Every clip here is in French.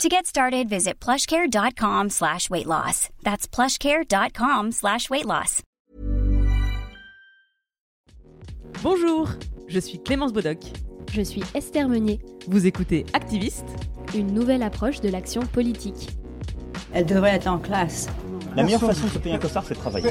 To get started, visit plushcare.com slash weight loss. That's plushcare.com slash weight loss. Bonjour, je suis Clémence Bodoc. Je suis Esther Meunier. Vous écoutez Activiste, une nouvelle approche de l'action politique. Elle devrait être en classe. La meilleure façon de se payer un costard, c'est de travailler.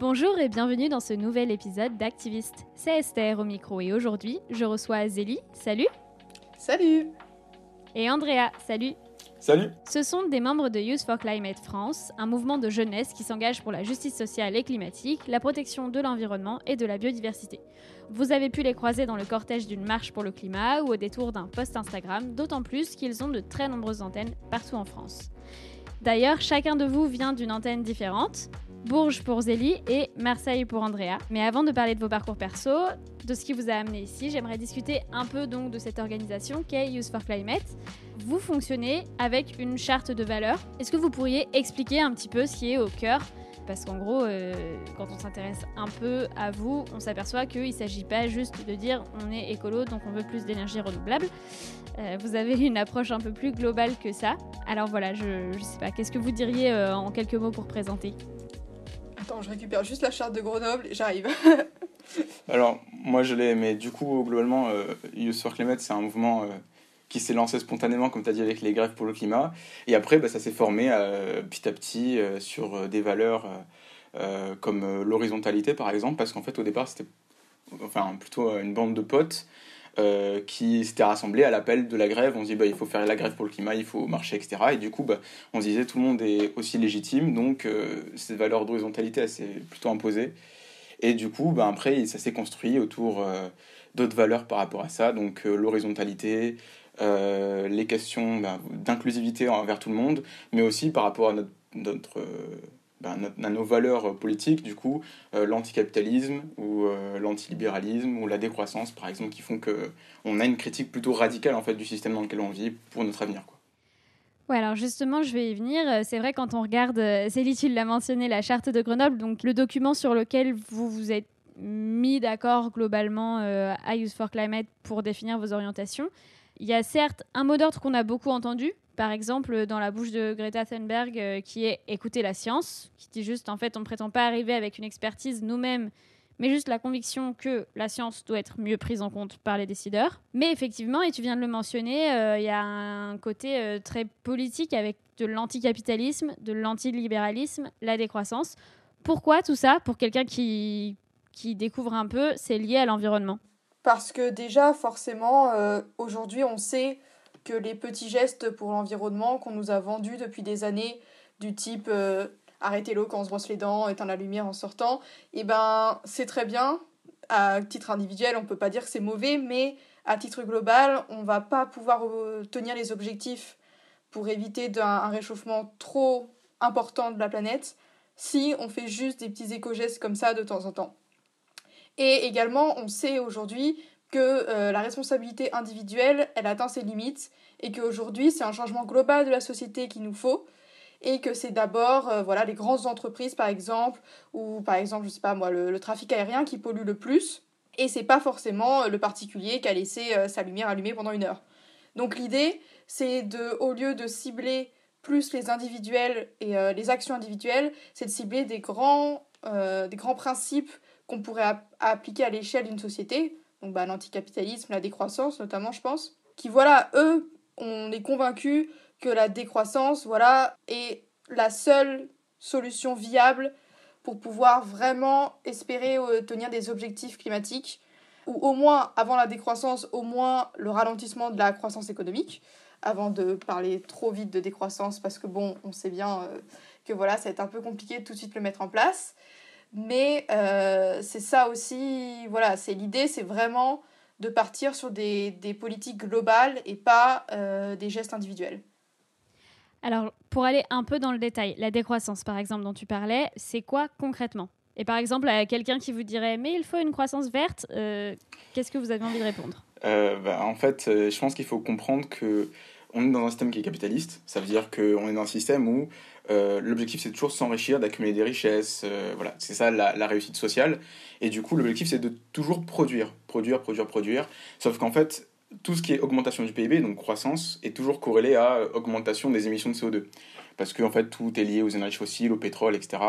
Bonjour et bienvenue dans ce nouvel épisode d'Activiste. C'est Esther au micro et aujourd'hui, je reçois Zélie. Salut Salut Et Andrea. Salut Salut Ce sont des membres de Youth for Climate France, un mouvement de jeunesse qui s'engage pour la justice sociale et climatique, la protection de l'environnement et de la biodiversité. Vous avez pu les croiser dans le cortège d'une marche pour le climat ou au détour d'un post Instagram, d'autant plus qu'ils ont de très nombreuses antennes partout en France. D'ailleurs, chacun de vous vient d'une antenne différente. Bourges pour Zélie et Marseille pour Andrea. Mais avant de parler de vos parcours perso, de ce qui vous a amené ici, j'aimerais discuter un peu donc de cette organisation qu'est Youth for Climate. Vous fonctionnez avec une charte de valeurs. Est-ce que vous pourriez expliquer un petit peu ce qui est au cœur? Parce qu'en gros, euh, quand on s'intéresse un peu à vous, on s'aperçoit qu'il ne s'agit pas juste de dire on est écolo, donc on veut plus d'énergie renouvelable. Euh, vous avez une approche un peu plus globale que ça. Alors voilà, je ne sais pas, qu'est-ce que vous diriez euh, en quelques mots pour présenter? Attends, je récupère juste la charte de Grenoble et j'arrive. Alors, moi je l'ai, mais du coup, globalement, euh, Youth for Climate, c'est un mouvement euh, qui s'est lancé spontanément, comme tu as dit, avec les grèves pour le climat. Et après, bah, ça s'est formé euh, petit à petit euh, sur des valeurs comme l'horizontalité, par exemple, parce qu'en fait, au départ, c'était enfin, plutôt une bande de potes euh, qui s'étaient rassemblés à l'appel de la grève. On se dit bah, il faut faire la grève pour le climat, il faut marcher, etc. Et du coup, bah, on se disait tout le monde est aussi légitime, donc euh, cette valeur d'horizontalité, elle s'est plutôt imposée. Et du coup, bah, après, ça s'est construit autour euh, d'autres valeurs par rapport à ça, donc l'horizontalité, les questions bah, d'inclusivité envers tout le monde, mais aussi par rapport à notre, euh, bah, notre- à nos valeurs politiques, du coup, euh, l'anticapitalisme ou euh, l'antilibéralisme ou la décroissance, par exemple, qui font que on a une critique plutôt radicale en fait du système dans lequel on vit pour notre avenir. Quoi. Alors justement, je vais y venir. Euh, C'est vrai, quand on regarde, euh, Célie, tu l'as mentionné, la charte de Grenoble, donc le document sur lequel vous vous êtes mis d'accord globalement euh, à Youth for Climate pour définir vos orientations. Il y a certes un mot d'ordre qu'on a beaucoup entendu, par exemple dans la bouche de Greta Thunberg, euh, qui est écouter la science, qui dit juste en fait on ne prétend pas arriver avec une expertise nous-mêmes, mais juste la conviction que la science doit être mieux prise en compte par les décideurs. Mais effectivement, et tu viens de le mentionner, euh, il y a un côté euh, très politique avec de l'anticapitalisme, de l'antilibéralisme, la décroissance. Pourquoi tout ça? Pour quelqu'un qui, qui découvre un peu, c'est lié à l'environnement. Parce que déjà, forcément, aujourd'hui, on sait que les petits gestes pour l'environnement qu'on nous a vendus depuis des années, du type euh, arrêtez l'eau quand on se brosse les dents, éteindre la lumière en sortant, et ben c'est très bien. À titre individuel, on peut pas dire que c'est mauvais, mais à titre global, on va pas pouvoir euh, tenir les objectifs pour éviter d'un un réchauffement trop important de la planète si on fait juste des petits éco-gestes comme ça de temps en temps. Et également, on sait aujourd'hui que euh, la responsabilité individuelle, elle atteint ses limites et qu'aujourd'hui, c'est un changement global de la société qu'il nous faut et que c'est d'abord euh, voilà, les grandes entreprises, par exemple, ou par exemple, je sais pas moi, le, trafic aérien qui pollue le plus et c'est pas forcément euh, le particulier qui a laissé sa lumière allumée pendant une heure. Donc l'idée, c'est de, au lieu de cibler plus les individuels et les actions individuelles, c'est de cibler des grands, des grands principes qu'on pourrait ap- appliquer à l'échelle d'une société, donc bah, l'anticapitalisme, la décroissance notamment, je pense, qui, voilà, eux, on est convaincus que la décroissance, voilà, est la seule solution viable pour pouvoir vraiment espérer tenir des objectifs climatiques, ou au moins, avant la décroissance, au moins le ralentissement de la croissance économique, avant de parler trop vite de décroissance, parce que bon, on sait bien que voilà, ça va être un peu compliqué de tout de suite le mettre en place. Mais c'est ça aussi, voilà, c'est l'idée, c'est vraiment de partir sur des, des politiques globales et pas euh, des gestes individuels. Alors, pour aller un peu dans le détail, la décroissance, par exemple, dont tu parlais, c'est quoi concrètement? Et par exemple, à quelqu'un qui vous dirait, mais il faut une croissance verte, euh, qu'est-ce que vous avez envie de répondre? Euh, bah, En fait, je pense qu'il faut comprendre que on est dans un système qui est capitaliste. Ça veut dire qu'on est dans un système où euh, l'objectif c'est toujours s'enrichir, d'accumuler des richesses. Euh, voilà, c'est ça la, réussite sociale. Et du coup, l'objectif c'est de toujours produire, produire, produire, produire. Sauf qu'en fait, tout ce qui est augmentation du PIB, donc croissance, est toujours corrélé à euh, augmentation des émissions de CO2. Parce que en fait, tout est lié aux énergies fossiles, au pétrole, etc.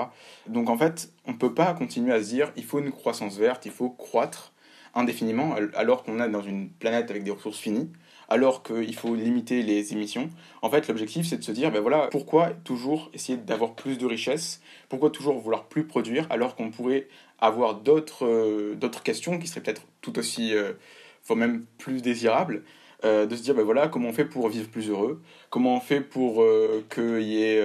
Donc en fait, on ne peut pas continuer à se dire il faut une croissance verte, il faut croître indéfiniment, alors qu'on est dans une planète avec des ressources finies alors qu'il faut limiter les émissions. En fait, l'objectif, c'est de se dire, ben voilà, pourquoi toujours essayer d'avoir plus de richesses? Pourquoi toujours vouloir plus produire alors qu'on pourrait avoir d'autres euh, questions qui seraient peut-être tout aussi, euh, même plus désirables? Euh, de se dire ben voilà comment on fait pour vivre plus heureux? Comment on fait pour qu'il y ait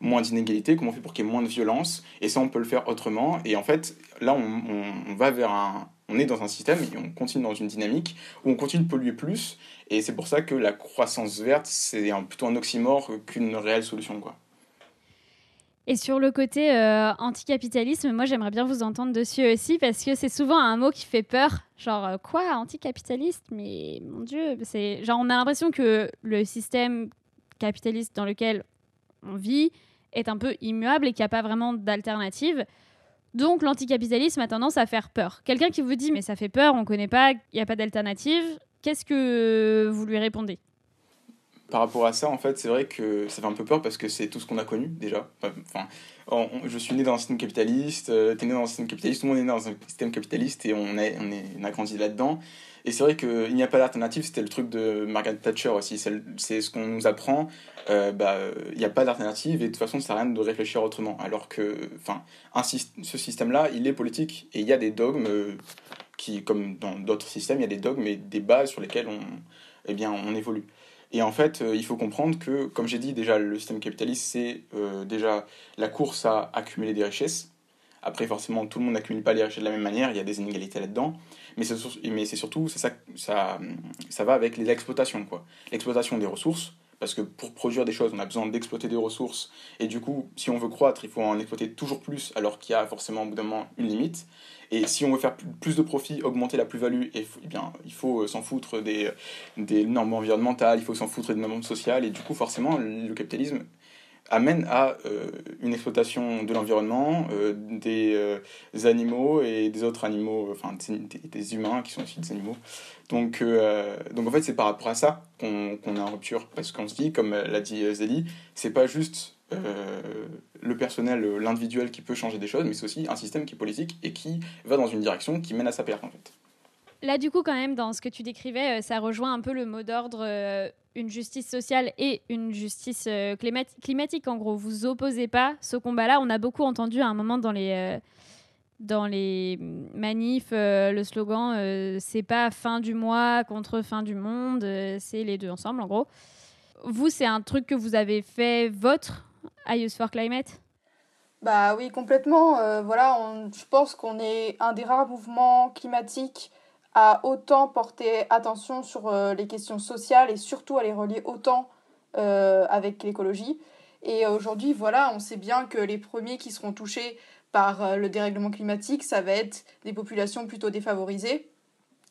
moins d'inégalités? Comment on fait pour qu'il y ait moins de violence et ça on peut le faire autrement. Et en fait là on va vers un, on est dans un système et on continue dans une dynamique où on continue de polluer plus. Et c'est pour ça que la croissance verte, c'est plutôt un oxymore qu'une réelle solution. Quoi. Et sur le côté euh, anticapitalisme, moi j'aimerais bien vous entendre dessus aussi parce que c'est souvent un mot qui fait peur. Genre euh, quoi, anticapitaliste? Mais mon Dieu, c'est genre on a l'impression que le système capitaliste dans lequel on vit est un peu immuable et qu'il n'y a pas vraiment d'alternative. Donc l'anticapitalisme a tendance à faire peur. Quelqu'un qui vous dit mais ça fait peur, on ne connaît pas, il n'y a pas d'alternative, qu'est-ce que vous lui répondez? Par rapport à ça, en fait, c'est vrai que ça fait un peu peur parce que c'est tout ce qu'on a connu déjà. Enfin, je suis né dans un système capitaliste, euh, tu es né dans un système capitaliste, tout le monde est né dans un système capitaliste et on, est, on, est, on a grandi là-dedans. Et c'est vrai qu'il n'y a pas d'alternative, c'était le truc de Margaret Thatcher aussi. C'est ce qu'on nous apprend. Euh, bah, il n'y a pas d'alternative et de toute façon, ça sert à rien de réfléchir autrement. Alors que enfin, ce système-là, il est politique et il y a des dogmes euh, qui, comme dans d'autres systèmes, il y a des dogmes et des bases sur lesquelles on, eh bien, on évolue. Et en fait, euh, il faut comprendre que, comme j'ai dit déjà, le système capitaliste, c'est déjà la course à accumuler des richesses. Après, forcément, tout le monde n'accumule pas les richesses de la même manière, il y a des inégalités là-dedans mais c'est, surtout, ça, ça, ça va avec les exploitations, quoi. L'exploitation des ressources, parce que pour produire des choses, on a besoin d'exploiter des ressources, et du coup, si on veut croître, il faut en exploiter toujours plus, alors qu'il y a forcément au bout d'un moment une limite. Et si on veut faire plus de profit, augmenter la plus-value, eh il faut s'en foutre des, des normes environnementales, il faut s'en foutre des normes sociales, et du coup, forcément, le capitalisme amène à euh, une exploitation de l'environnement, euh, des euh, animaux et des autres animaux, enfin des, humains qui sont aussi des animaux. Donc, donc en fait, c'est par rapport à ça qu'on est en rupture. Parce qu'on se dit, comme l'a dit Zélie, c'est pas juste le personnel, l'individuel qui peut changer des choses, mais c'est aussi un système qui est politique et qui va dans une direction qui mène à sa perte en fait. Là, du coup, quand même, dans ce que tu décrivais, ça rejoint un peu le mot d'ordre une justice sociale et une justice euh, climatique. En gros, vous opposez pas ce combat-là. On a beaucoup entendu à un moment dans les euh, dans les manifs euh, le slogan c'est pas fin du mois contre fin du monde, c'est les deux ensemble en gros. Vous, c'est un truc que vous avez fait votre à for Climate? Bah oui, complètement. voilà, je pense qu'on est un des rares mouvements climatiques à autant porter attention sur euh, les questions sociales et surtout à les relier autant euh, avec l'écologie. Et aujourd'hui, voilà, on sait bien que les premiers qui seront touchés par euh, le dérèglement climatique, ça va être des populations plutôt défavorisées.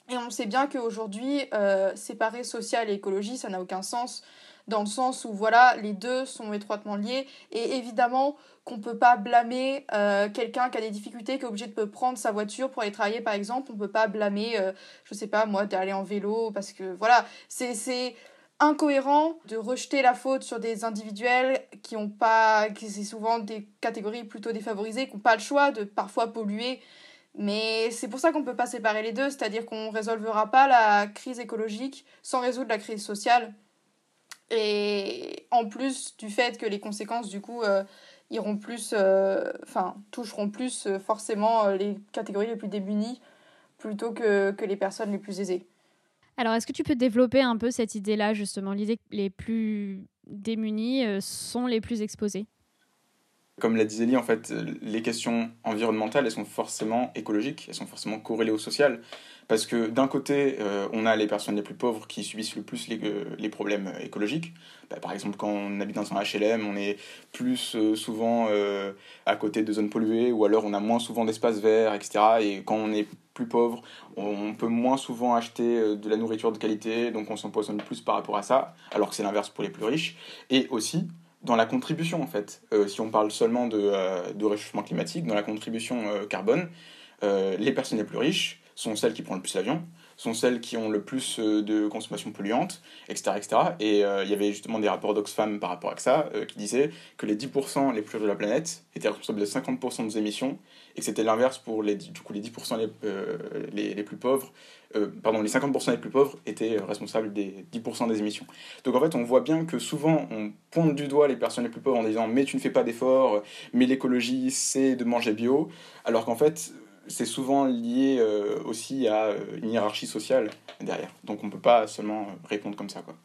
Et on sait bien qu'aujourd'hui, séparer social et écologie, ça n'a aucun sens dans le sens où voilà, les deux sont étroitement liés et évidemment qu'on ne peut pas blâmer euh, quelqu'un qui a des difficultés, qui est obligé de prendre sa voiture pour aller travailler par exemple, on ne peut pas blâmer, je euh, je sais pas moi, d'aller en vélo parce que voilà, c'est incohérent de rejeter la faute sur des individuels qui ont pas, qui c'est souvent des catégories plutôt défavorisées, qui n'ont pas le choix de parfois polluer. Mais c'est pour ça qu'on ne peut pas séparer les deux, c'est-à-dire qu'on ne résolvera pas la crise écologique sans résoudre la crise sociale. Et en plus du fait que les conséquences, du coup, euh, iront plus, enfin, toucheront plus forcément les catégories les plus démunies plutôt que, que les personnes les plus aisées. Alors, est-ce que tu peux développer un peu cette idée-là, justement, l'idée que les plus démunis sont les plus exposés comme l'a dit Zélie, en fait, les questions environnementales, elles sont forcément écologiques, elles sont forcément corrélées au social. Parce que d'un côté, euh, on a les personnes les plus pauvres qui subissent le plus les, euh, problèmes écologiques. Bah, par exemple, quand on habite dans un HLM, on est plus euh, souvent à côté de zones polluées, ou alors on a moins souvent d'espaces verts, etc. Et quand on est plus pauvre, on peut moins souvent acheter de la nourriture de qualité, donc on s'empoisonne plus par rapport à ça, alors que c'est l'inverse pour les plus riches. Et aussi, dans la contribution, en fait. Euh, si on parle seulement de, euh, de, réchauffement climatique, dans la contribution euh, carbone, les personnes les plus riches sont celles qui prennent le plus l'avion, sont celles qui ont le plus de consommation polluante, etc. etc. Et il y avait justement des rapports d'Oxfam par rapport à ça qui disaient que les 10% les plus riches de la planète étaient responsables de 50% des émissions et que c'était l'inverse pour les, du coup, les 10% les, les, les, plus pauvres euh, pardon, les 50% les plus pauvres étaient responsables des 10% des émissions. Donc en fait, on voit bien que souvent, on pointe du doigt les personnes les plus pauvres en disant mais tu ne fais pas d'efforts, mais l'écologie, c'est de manger bio, alors qu'en fait, c'est souvent lié euh, aussi à euh, une hiérarchie sociale derrière. Donc on ne peut pas seulement répondre comme ça. Quoi.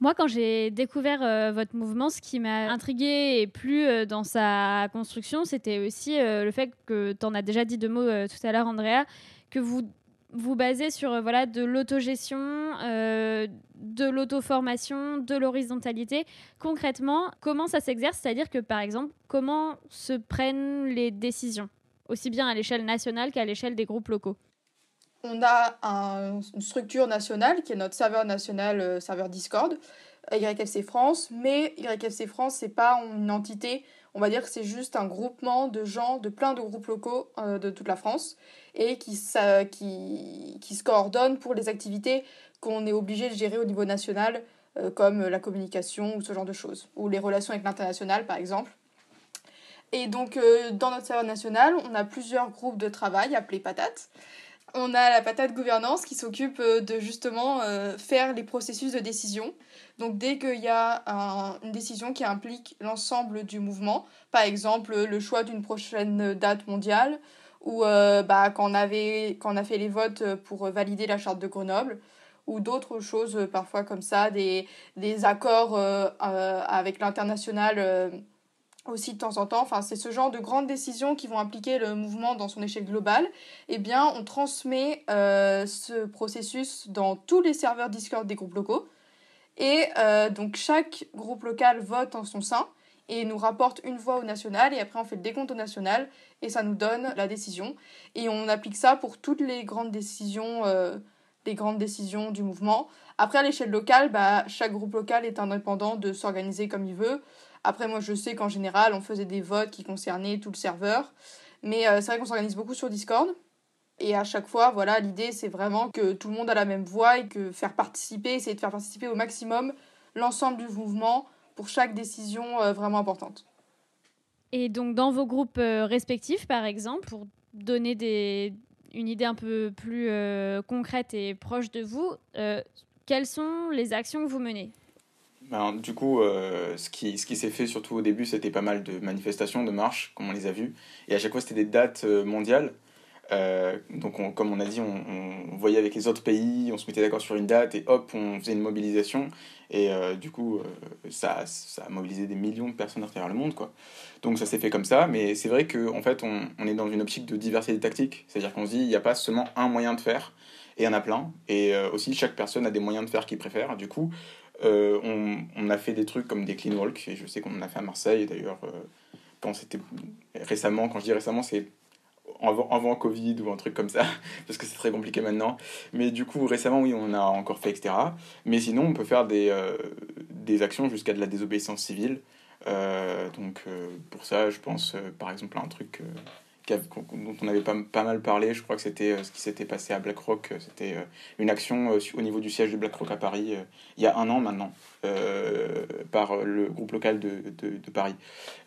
Moi, quand j'ai découvert votre mouvement, ce qui m'a intrigué et plu dans sa construction, c'était aussi le fait que tu en as déjà dit deux mots tout à l'heure, Andrea, que vous vous basez sur euh, voilà, de l'autogestion, euh, de l'auto-formation, de l'horizontalité. Concrètement, comment ça s'exerce? C'est-à-dire que, par exemple, comment se prennent les décisions, aussi bien à l'échelle nationale qu'à l'échelle des groupes locaux On a une structure nationale qui est notre serveur national, euh, serveur Discord, YFC France, mais YFC France, c'est pas une entité on va dire que c'est juste un groupement de gens, de plein de groupes locaux de toute la France et qui, qui, qui se coordonnent pour les activités qu'on est obligé de gérer au niveau national, euh, comme la communication ou ce genre de choses, ou les relations avec l'international par exemple. Et donc euh, dans notre serveur national, on a plusieurs groupes de travail appelés patates. On a la patate gouvernance qui s'occupe euh, de justement faire les processus de décision. Donc dès qu'il y a une décision qui implique l'ensemble du mouvement, par exemple le choix d'une prochaine date mondiale, ou euh, bah, quand, on avait, quand on a fait les votes pour valider la charte de Grenoble, ou d'autres choses euh, parfois comme ça, des, des accords euh, avec l'international aussi de temps en temps. Enfin, c'est ce genre de grandes décisions qui vont impliquer le mouvement dans son échelle globale. Eh bien, on transmet ce processus dans tous les serveurs Discord des groupes locaux. Et donc, chaque groupe local vote en son sein et nous rapporte une voix au national et après on fait le décompte au national et ça nous donne la décision et on applique ça pour toutes les grandes décisions euh, grandes décisions du mouvement après à l'échelle locale bah, chaque groupe local est indépendant de s'organiser comme il veut après moi je sais qu'en général on faisait des votes qui concernaient tout le serveur. Mais euh, c'est vrai qu'on s'organise beaucoup sur Discord. Et à chaque fois, voilà, l'idée c'est vraiment que tout le monde a la même voix et que faire participer, essayer de faire participer au maximum l'ensemble du mouvement pour chaque décision euh, vraiment importante. Et donc dans vos groupes euh, respectifs, par exemple, pour donner une idée un peu plus concrète et proche de vous, quelles sont les actions que vous menez? Ben, du coup, ce qui, ce qui s'est fait surtout au début, c'était pas mal de manifestations, de marches, comme on les a vues. Et à chaque fois, c'était des dates mondiales. donc, comme on a dit, on, on, voyait avec les autres pays, on se mettait d'accord sur une date et hop, on faisait une mobilisation. Et euh, du coup, euh, ça, ça, a mobilisé des millions de personnes à travers le monde. Quoi. Donc ça s'est fait comme ça, mais c'est vrai qu'en en fait, on, on, est dans une optique de diversité tactique. C'est-à-dire qu'on se dit, il n'y a pas seulement un moyen de faire, et il y en a plein. Et euh, aussi, chaque personne a des moyens de faire qu'il préfère. Du coup, on, on, a fait des trucs comme des clean walk, et je sais qu'on en a fait à Marseille, d'ailleurs, quand c'était récemment, quand je dis récemment, c'est avant, avant Covid ou un truc comme ça, parce que c'est très compliqué maintenant. Mais du coup, récemment, oui, on a encore fait, etc. Mais sinon, on peut faire des, euh, des actions jusqu'à de la désobéissance civile. Euh, donc, euh, pour ça, je pense par exemple à un truc dont on avait pas, mal parlé. Je crois que c'était ce qui s'était passé à BlackRock. C'était une action au niveau du siège de BlackRock à Paris il y a un an maintenant. Euh, par le groupe local de, Paris.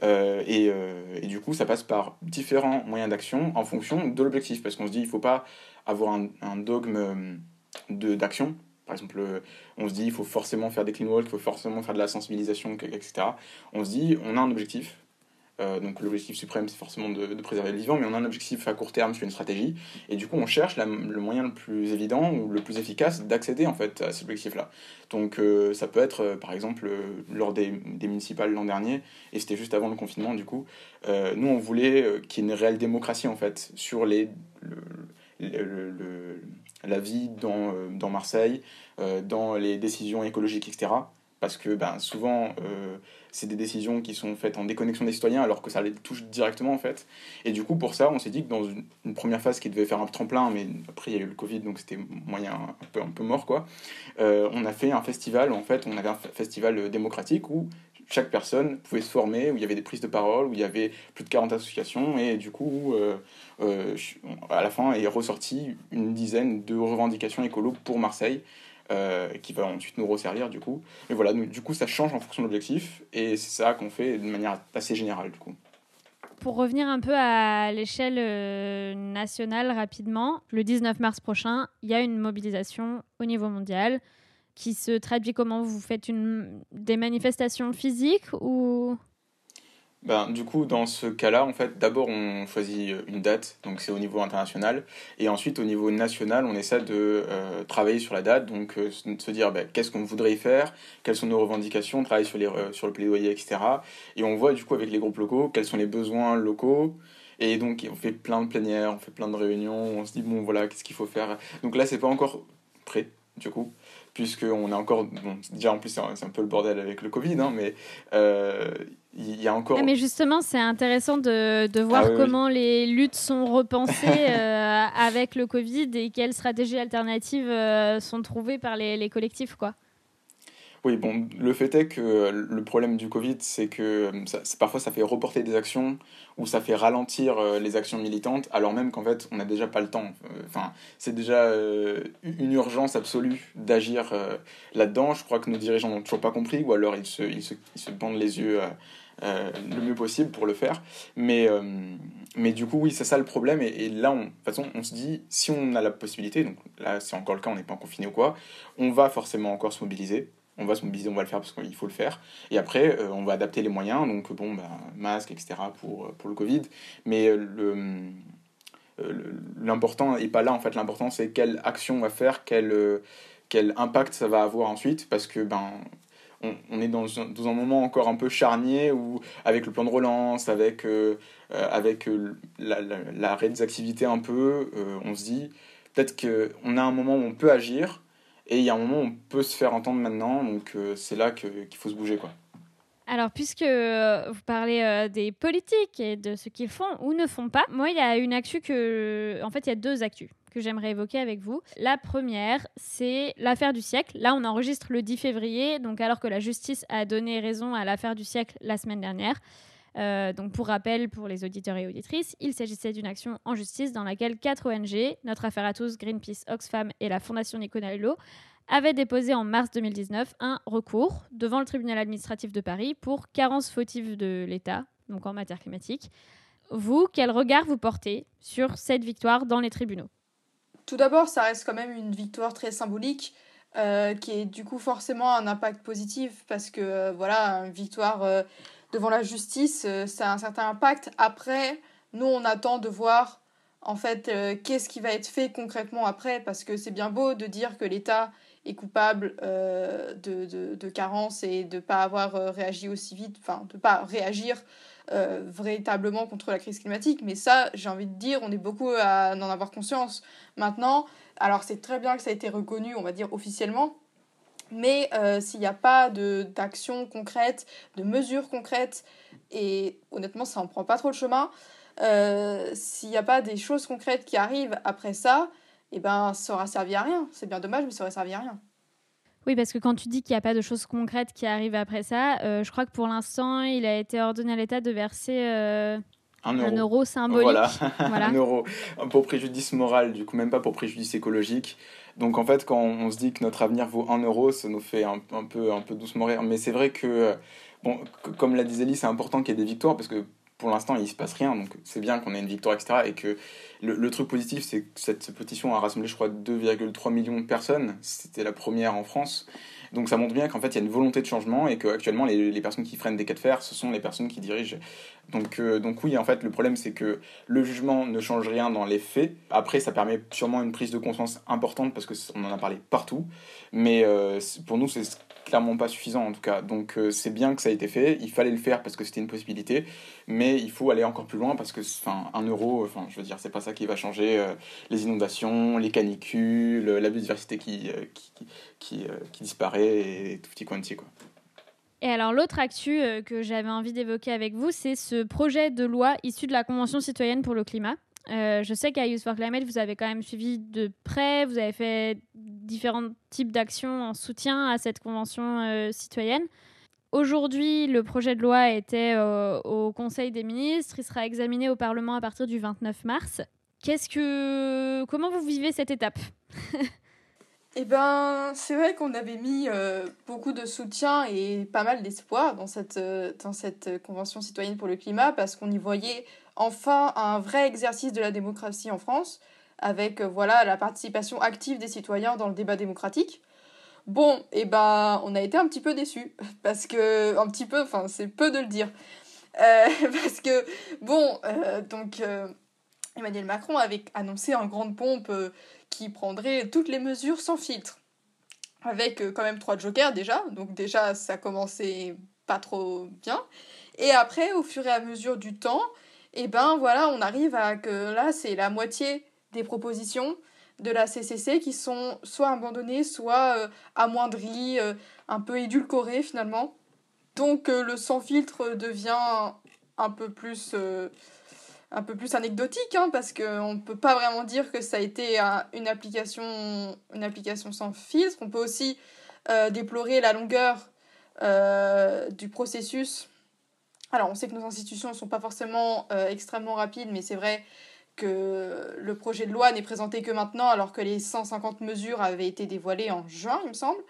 Euh, et, euh, et, du coup, ça passe par différents moyens d'action en fonction de l'objectif, parce qu'on se dit il ne faut pas avoir un, un dogme d'action. Par exemple, on se dit il faut forcément faire des clean walks, il faut forcément faire de la sensibilisation, etc. On se dit on a un objectif, euh, donc l'objectif suprême, c'est forcément de, préserver le vivant, mais on a un objectif à court terme sur une stratégie. Et du coup, on cherche le moyen le plus évident ou le plus efficace d'accéder en fait à cet objectif-là. Donc euh, ça peut être, euh, par exemple, lors des, municipales l'an dernier, et c'était juste avant le confinement du coup, nous on voulait qu'il y ait une réelle démocratie en fait sur les, la vie dans, dans Marseille, dans les décisions écologiques, etc parce que ben, souvent, c'est des décisions qui sont faites en déconnexion des citoyens, alors que ça les touche directement, en fait. Et du coup, pour ça, on s'est dit que dans une, première phase qui devait faire un tremplin, mais après, il y a eu le Covid, donc c'était moyen un peu, un peu mort, quoi. Euh, on a fait un festival, en fait, on avait un festival démocratique où chaque personne pouvait se former, où il y avait des prises de parole, où il y avait plus de 40 associations, et du coup, euh, à la fin, est ressorti une dizaine de revendications écolo pour Marseille. Euh, qui va ensuite nous resservir du coup. Mais voilà, du coup ça change en fonction de l'objectif et c'est ça qu'on fait de manière assez générale du coup. Pour revenir un peu à l'échelle euh, nationale rapidement, le 19 mars prochain, il y a une mobilisation au niveau mondial qui se traduit comment Vous faites une, des manifestations physiques ou ben, du coup, dans ce cas-là, en fait, d'abord on choisit euh, une date, donc c'est au niveau international, et ensuite au niveau national, on essaie de euh, travailler sur la date, donc euh, se dire ben, qu'est-ce qu'on voudrait y faire, quelles sont nos revendications, travailler sur, les, sur le plaidoyer, etc. Et on voit du coup avec les groupes locaux quels sont les besoins locaux, et donc on fait plein de plénières, on fait plein de réunions, on se dit bon voilà, qu'est-ce qu'il faut faire? Donc là, c'est pas encore prêt, du coup puisqu'on est encore. Bon, déjà en plus, c'est un, peu le bordel avec le Covid, hein, mais euh, il y a encore. Ah, mais justement, c'est intéressant de, de voir ah comment les luttes sont repensées euh, avec le Covid et quelles stratégies alternatives euh, sont trouvées par les, les collectifs, quoi. Oui, bon, le fait est que le problème du Covid, c'est que ça, parfois ça fait reporter des actions ou ça fait ralentir euh, les actions militantes, alors même qu'en fait on n'a déjà pas le temps. Euh, enfin, c'est déjà euh, une urgence absolue d'agir là-dedans. Je crois que nos dirigeants n'ont toujours pas compris, ou alors ils se, ils se, bandent les yeux le mieux possible pour le faire. Mais, mais du coup, oui, c'est ça le problème. Et, là, on, de toute façon, on se dit, si on a la possibilité, donc là c'est encore le cas, on n'est pas confiné ou quoi, on va forcément encore se mobiliser on va se mobiliser, on va le faire parce qu'il faut le faire. Et après, euh, on va adapter les moyens, donc bon, bah, masque, etc. pour, euh, pour le Covid. Mais euh, l'important n'est pas là en fait l'important c'est quelle action on va faire quel, quel impact ça va avoir ensuite parce que ben on, est dans un, dans un, moment encore un peu charnier où avec le plan de relance avec avec l'arrêt des activités un peu on se dit peut-être qu'on a un moment où on peut agir et il y a un moment où on peut se faire entendre maintenant, donc euh, c'est là qu'il faut se bouger. quoi. Alors, puisque euh, vous parlez euh, des politiques et de ce qu'ils font ou ne font pas, moi, il y a une actu que. En fait, il y a deux actus que j'aimerais évoquer avec vous. La première, c'est l'affaire du siècle. Là, on enregistre le 10 février, donc alors que la justice a donné raison à l'affaire du siècle la semaine dernière. Donc pour rappel, pour les auditeurs et auditrices, il s'agissait d'une action en justice dans laquelle quatre ONG, Notre Affaire à tous, Greenpeace, Oxfam et la Fondation Nicolas Hulot, avait déposé en mars 2019 un recours devant le tribunal administratif de Paris pour carence fautive de l'État, donc en matière climatique. Vous, quel regard vous portez sur cette victoire dans les tribunaux? Tout d'abord, ça reste quand même une victoire très symbolique. Euh, qui est du coup forcément un impact positif parce que euh, voilà une victoire euh, devant la justice ça a un certain impact après nous on attend de voir en fait qu'est-ce qui va être fait concrètement après parce que c'est bien beau de dire que l'État est coupable euh, de, de, carence et de ne pas avoir euh, réagi aussi vite, enfin de ne pas réagir euh, véritablement contre la crise climatique. Mais ça, j'ai envie de dire, on est beaucoup à en avoir conscience maintenant. Alors c'est très bien que ça a été reconnu, on va dire officiellement, mais s'il n'y a pas d'action concrète, de mesures concrètes, et honnêtement ça en prend pas trop le chemin, s'il n'y a pas des choses concrètes qui arrivent après ça, eh ben, ça aura servi à rien. C'est bien dommage, mais ça aurait servi à rien. Oui, parce que quand tu dis qu'il n'y a pas de choses concrètes qui arrivent après ça, euh, je crois que pour l'instant, il a été ordonné à l'État de verser euh, un, euro. symbolique. Voilà. un euro pour préjudice moral, du coup, même pas pour préjudice écologique. Donc en fait, quand on se dit que notre avenir vaut un euro, ça nous fait un, peu, un peu doucement rire. Mais c'est vrai que, bon, comme l'a dit Zélie, c'est important qu'il y ait des victoires parce que pour l'instant, il se passe rien. Donc, c'est bien qu'on ait une victoire, etc. Et que le, le truc positif, c'est que cette pétition a rassemblé, je crois, 2,3 millions de personnes. C'était la première en France. Donc ça montre bien qu'en fait il y a une volonté de changement et qu'actuellement les, les personnes qui freinent des cas de fer, ce sont les personnes qui dirigent. Donc, euh, donc oui, en fait le problème c'est que le jugement ne change rien dans les faits. Après ça permet sûrement une prise de conscience importante parce qu'on en a parlé partout. Mais euh, pour nous c'est clairement pas suffisant en tout cas. Donc euh, c'est bien que ça ait été fait, il fallait le faire parce que c'était une possibilité, mais il faut aller encore plus loin parce que enfin un euro, enfin je veux dire c'est pas ça qui va changer euh, les inondations, les canicules, la biodiversité qui euh, qui, qui, qui, disparaît et tout petit quanti quoi. Et alors l'autre actu que j'avais envie d'évoquer avec vous, c'est ce projet de loi issu de la Convention citoyenne pour le climat. Euh, je sais qu'à Youth for Climate, vous avez quand même suivi de près, vous avez fait différents types d'actions en soutien à cette convention euh, citoyenne. Aujourd'hui, le projet de loi était euh, au Conseil des ministres, il sera examiné au Parlement à partir du 29 mars. Comment vous vivez cette étape? Eh ben, c'est vrai qu'on avait mis beaucoup de soutien et pas mal d'espoir dans cette convention citoyenne pour le climat parce qu'on y voyait enfin un vrai exercice de la démocratie en France, avec euh, voilà la participation active des citoyens dans le débat démocratique. Bon, et eh ben on a été un petit peu déçus, parce que, un petit peu, enfin c'est peu de le dire, euh, parce que, bon, euh, donc Emmanuel Macron avait annoncé en grande pompe qui prendrait toutes les mesures sans filtre, avec quand même trois jokers déjà, donc déjà ça commençait pas trop bien, et après au fur et à mesure du temps, et ben voilà, on arrive à que là, c'est la moitié des propositions de la CCC qui sont soit abandonnées, soit euh, amoindries, euh, un peu édulcorées finalement. Donc euh, le sans filtre devient un peu plus, un peu plus anecdotique, hein, parce qu'on ne peut pas vraiment dire que ça a été une application sans filtre. On peut aussi déplorer la longueur du processus alors, on sait que nos institutions ne sont pas forcément euh, extrêmement rapides, mais c'est vrai que le projet de loi n'est présenté que maintenant, alors que les 150 mesures avaient été dévoilées en juin, il me semble.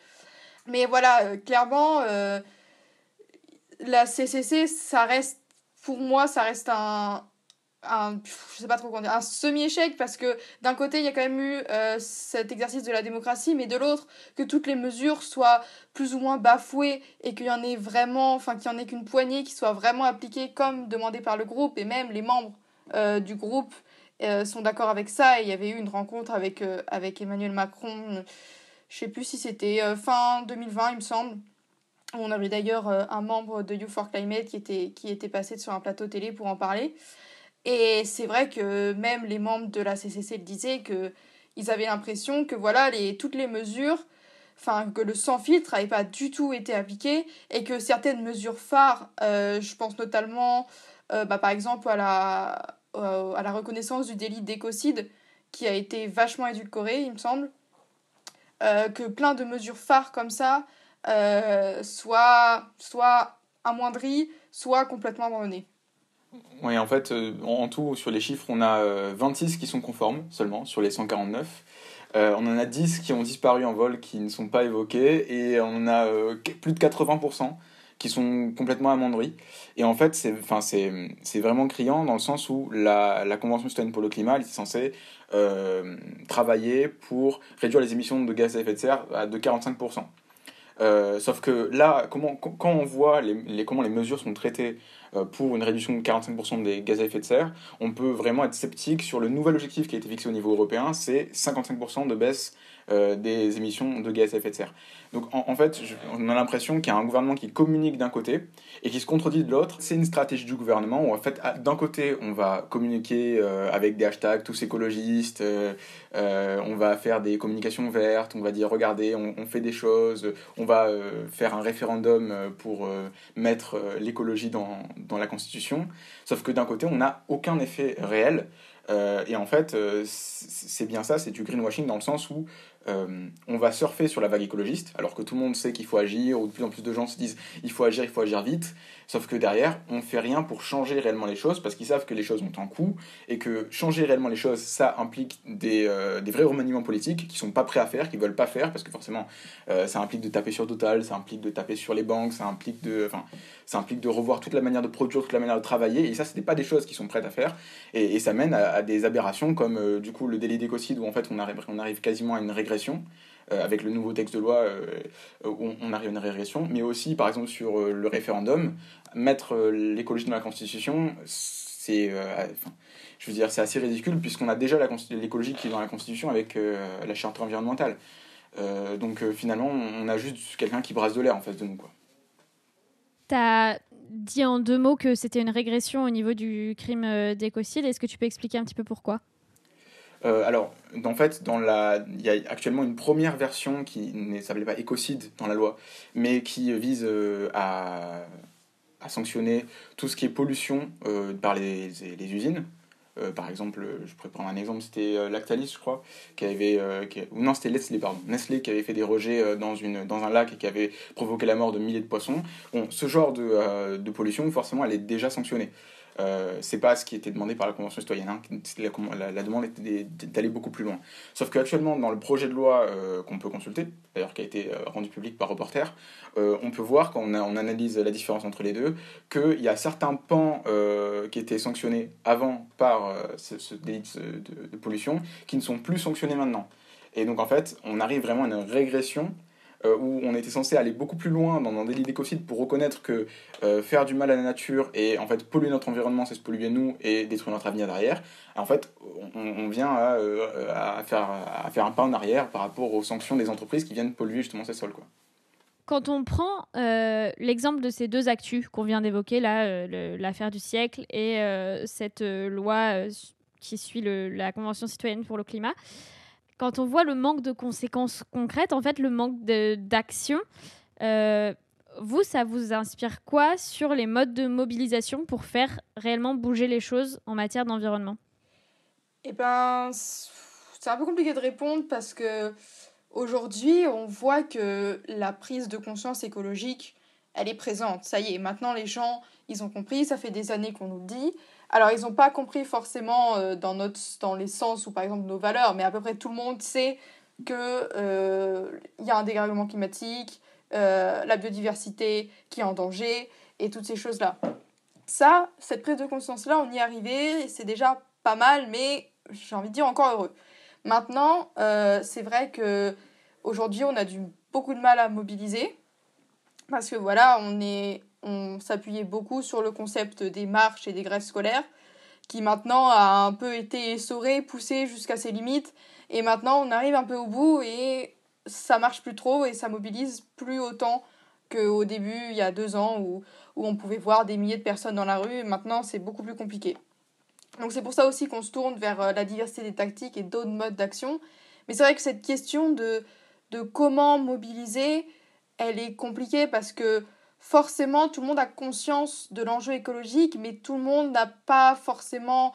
Mais voilà, euh, clairement, euh, la CCC, ça reste, pour moi, ça reste un, un, je sais pas trop comment dire, un semi-échec parce que d'un côté il y a quand même eu euh, cet exercice de la démocratie mais de l'autre que toutes les mesures soient plus ou moins bafouées et qu'il y en ait vraiment, enfin qu'il y en ait qu'une poignée qui soit vraiment appliquée comme demandé par le groupe et même les membres euh, du groupe euh, sont d'accord avec ça et il y avait eu une rencontre avec, avec Emmanuel Macron, je sais plus si c'était fin 2020 il me semble. On avait d'ailleurs un membre de You for Climate qui était, qui était passé sur un plateau télé pour en parler. Et c'est vrai que même les membres de la CCC le disaient qu'ils avaient l'impression que voilà, les, toutes les mesures, enfin que le sans filtre n'avait pas du tout été appliqué et que certaines mesures phares, euh, je pense notamment euh, bah, par exemple à la, euh, à la reconnaissance du délit d'écocide qui a été vachement édulcoré, il me semble, que plein de mesures phares comme ça soient amoindries, soit complètement abandonnées. Oui, en fait, euh, en, tout, sur les chiffres, on a 26 euh, qui sont conformes seulement sur les 149. Euh, on en a 10 qui ont disparu en vol, qui ne sont pas évoqués, et on en a plus de 80% qui sont complètement amendris. Et en fait, c'est, vraiment criant dans le sens où la, la Convention citoyenne pour le climat elle est censée travailler pour réduire les émissions de gaz à effet de serre à de 45%. sauf que là, comment, quand on voit les, comment les mesures sont traitées euh, pour une réduction de 45% des gaz à effet de serre, on peut vraiment être sceptique sur le nouvel objectif qui a été fixé au niveau européen, c'est 55% de baisse euh, des émissions de gaz à effet de serre. Donc en, fait, on a l'impression qu'il y a un gouvernement qui communique d'un côté et qui se contredit de l'autre. C'est une stratégie du gouvernement où en fait, d'un côté, on va communiquer euh, avec des hashtags tous écologistes, on va faire des communications vertes, on va dire regardez, on, on fait des choses, on va faire un référendum pour mettre l'écologie dans, dans la Constitution, sauf que d'un côté, on n'a aucun effet réel. et en fait, c'est bien ça, c'est du greenwashing dans le sens où on va surfer sur la vague écologiste, alors que tout le monde sait qu'il faut agir, ou de plus en plus de gens se disent il faut agir, il faut agir vite. Sauf que derrière, on fait rien pour changer réellement les choses parce qu'ils savent que les choses ont un coût et que changer réellement les choses, ça implique des, euh, des vrais remaniements politiques qui sont pas prêts à faire, qui veulent pas faire parce que forcément, euh, ça implique de taper sur Total, ça implique de taper sur les banques, ça implique de, ça implique de revoir toute la manière de produire, toute la manière de travailler et ça, ce n'est pas des choses qui sont prêtes à faire et, ça mène à, des aberrations comme euh, du coup le délit d'écocide où en fait on arrive, on arrive quasiment à une régression. avec le nouveau texte de loi, où on arrive à une régression, mais aussi, par exemple, sur le référendum, mettre euh, l'écologie dans la Constitution, c'est, euh, je veux dire, c'est assez ridicule puisqu'on a déjà l'écologie qui est dans la Constitution avec euh, la charte environnementale. donc finalement, on a juste quelqu'un qui brasse de l'air en face de nous. Tu as dit en deux mots que c'était une régression au niveau du crime d'écocide. Est-ce que tu peux expliquer un petit peu pourquoi? Alors, en fait, dans la, il y a actuellement une première version qui ne s'appelait pas écocide dans la loi, mais qui vise à à sanctionner tout ce qui est pollution euh, par les, les usines. Euh, par exemple, je pourrais prendre un exemple, c'était euh, Lactalis, je crois, qui avait, non, c'était Nestlé, pardon, Nestlé qui avait fait des rejets dans, une, dans un lac et qui avait provoqué la mort de milliers de poissons. Bon, ce genre de, de pollution, forcément, elle est déjà sanctionnée. Euh, c'est pas ce qui était demandé par la Convention citoyenne. Hein. La, demande était d'aller beaucoup plus loin. Sauf qu'actuellement, dans le projet de loi euh, qu'on peut consulter, d'ailleurs qui a été euh, rendu public par Reporter, on peut voir, quand on, analyse la différence entre les deux, qu'il y a certains pans qui étaient sanctionnés avant par ce, délit de pollution qui ne sont plus sanctionnés maintenant. Et donc en fait, on arrive vraiment à une régression euh, où on était censé aller beaucoup plus loin dans un délit d'écocide pour reconnaître que euh, faire du mal à la nature et en fait polluer notre environnement, c'est se polluer nous et détruire notre avenir derrière. En fait, on, vient à, euh, à faire un pas en arrière par rapport aux sanctions des entreprises qui viennent polluer justement ces sols. Quoi. Quand on prend l'exemple de ces deux actus qu'on vient d'évoquer, là, l'affaire du siècle et cette loi qui suit la Convention citoyenne pour le climat, quand on voit le manque de conséquences concrètes, en fait, le manque d'action, euh, vous, ça vous inspire quoi sur les modes de mobilisation pour faire réellement bouger les choses en matière d'environnement? Eh ben, c'est un peu compliqué de répondre parce que aujourd'hui, on voit que la prise de conscience écologique, elle est présente. Ça y est, maintenant les gens, ils ont compris, ça fait des années qu'on nous le dit. Alors, ils n'ont pas compris forcément euh, dans, notre, dans les sens ou par exemple nos valeurs, mais à peu près tout le monde sait qu'il euh, y a un dérèglement climatique, euh, la biodiversité qui est en danger et toutes ces choses-là. Ça, cette prise de conscience-là, on y est arrivé, c'est déjà pas mal, mais j'ai envie de dire encore heureux. Maintenant, c'est vrai que aujourd'hui, on a du, beaucoup de mal à mobiliser parce que voilà, on est on s'appuyait beaucoup sur le concept des marches et des grèves scolaires, qui maintenant a un peu été essoré, poussé jusqu'à ses limites, et maintenant on arrive un peu au bout et ça marche plus trop et ça mobilise plus autant qu'au début, il y a deux ans, où, on pouvait voir des milliers de personnes dans la rue, maintenant c'est beaucoup plus compliqué. Donc c'est pour ça aussi qu'on se tourne vers euh, la diversité des tactiques et d'autres modes d'action. Mais c'est vrai que cette question de comment mobiliser, elle est compliquée parce que forcément tout le monde a conscience de l'enjeu écologique, mais tout le monde n'a pas forcément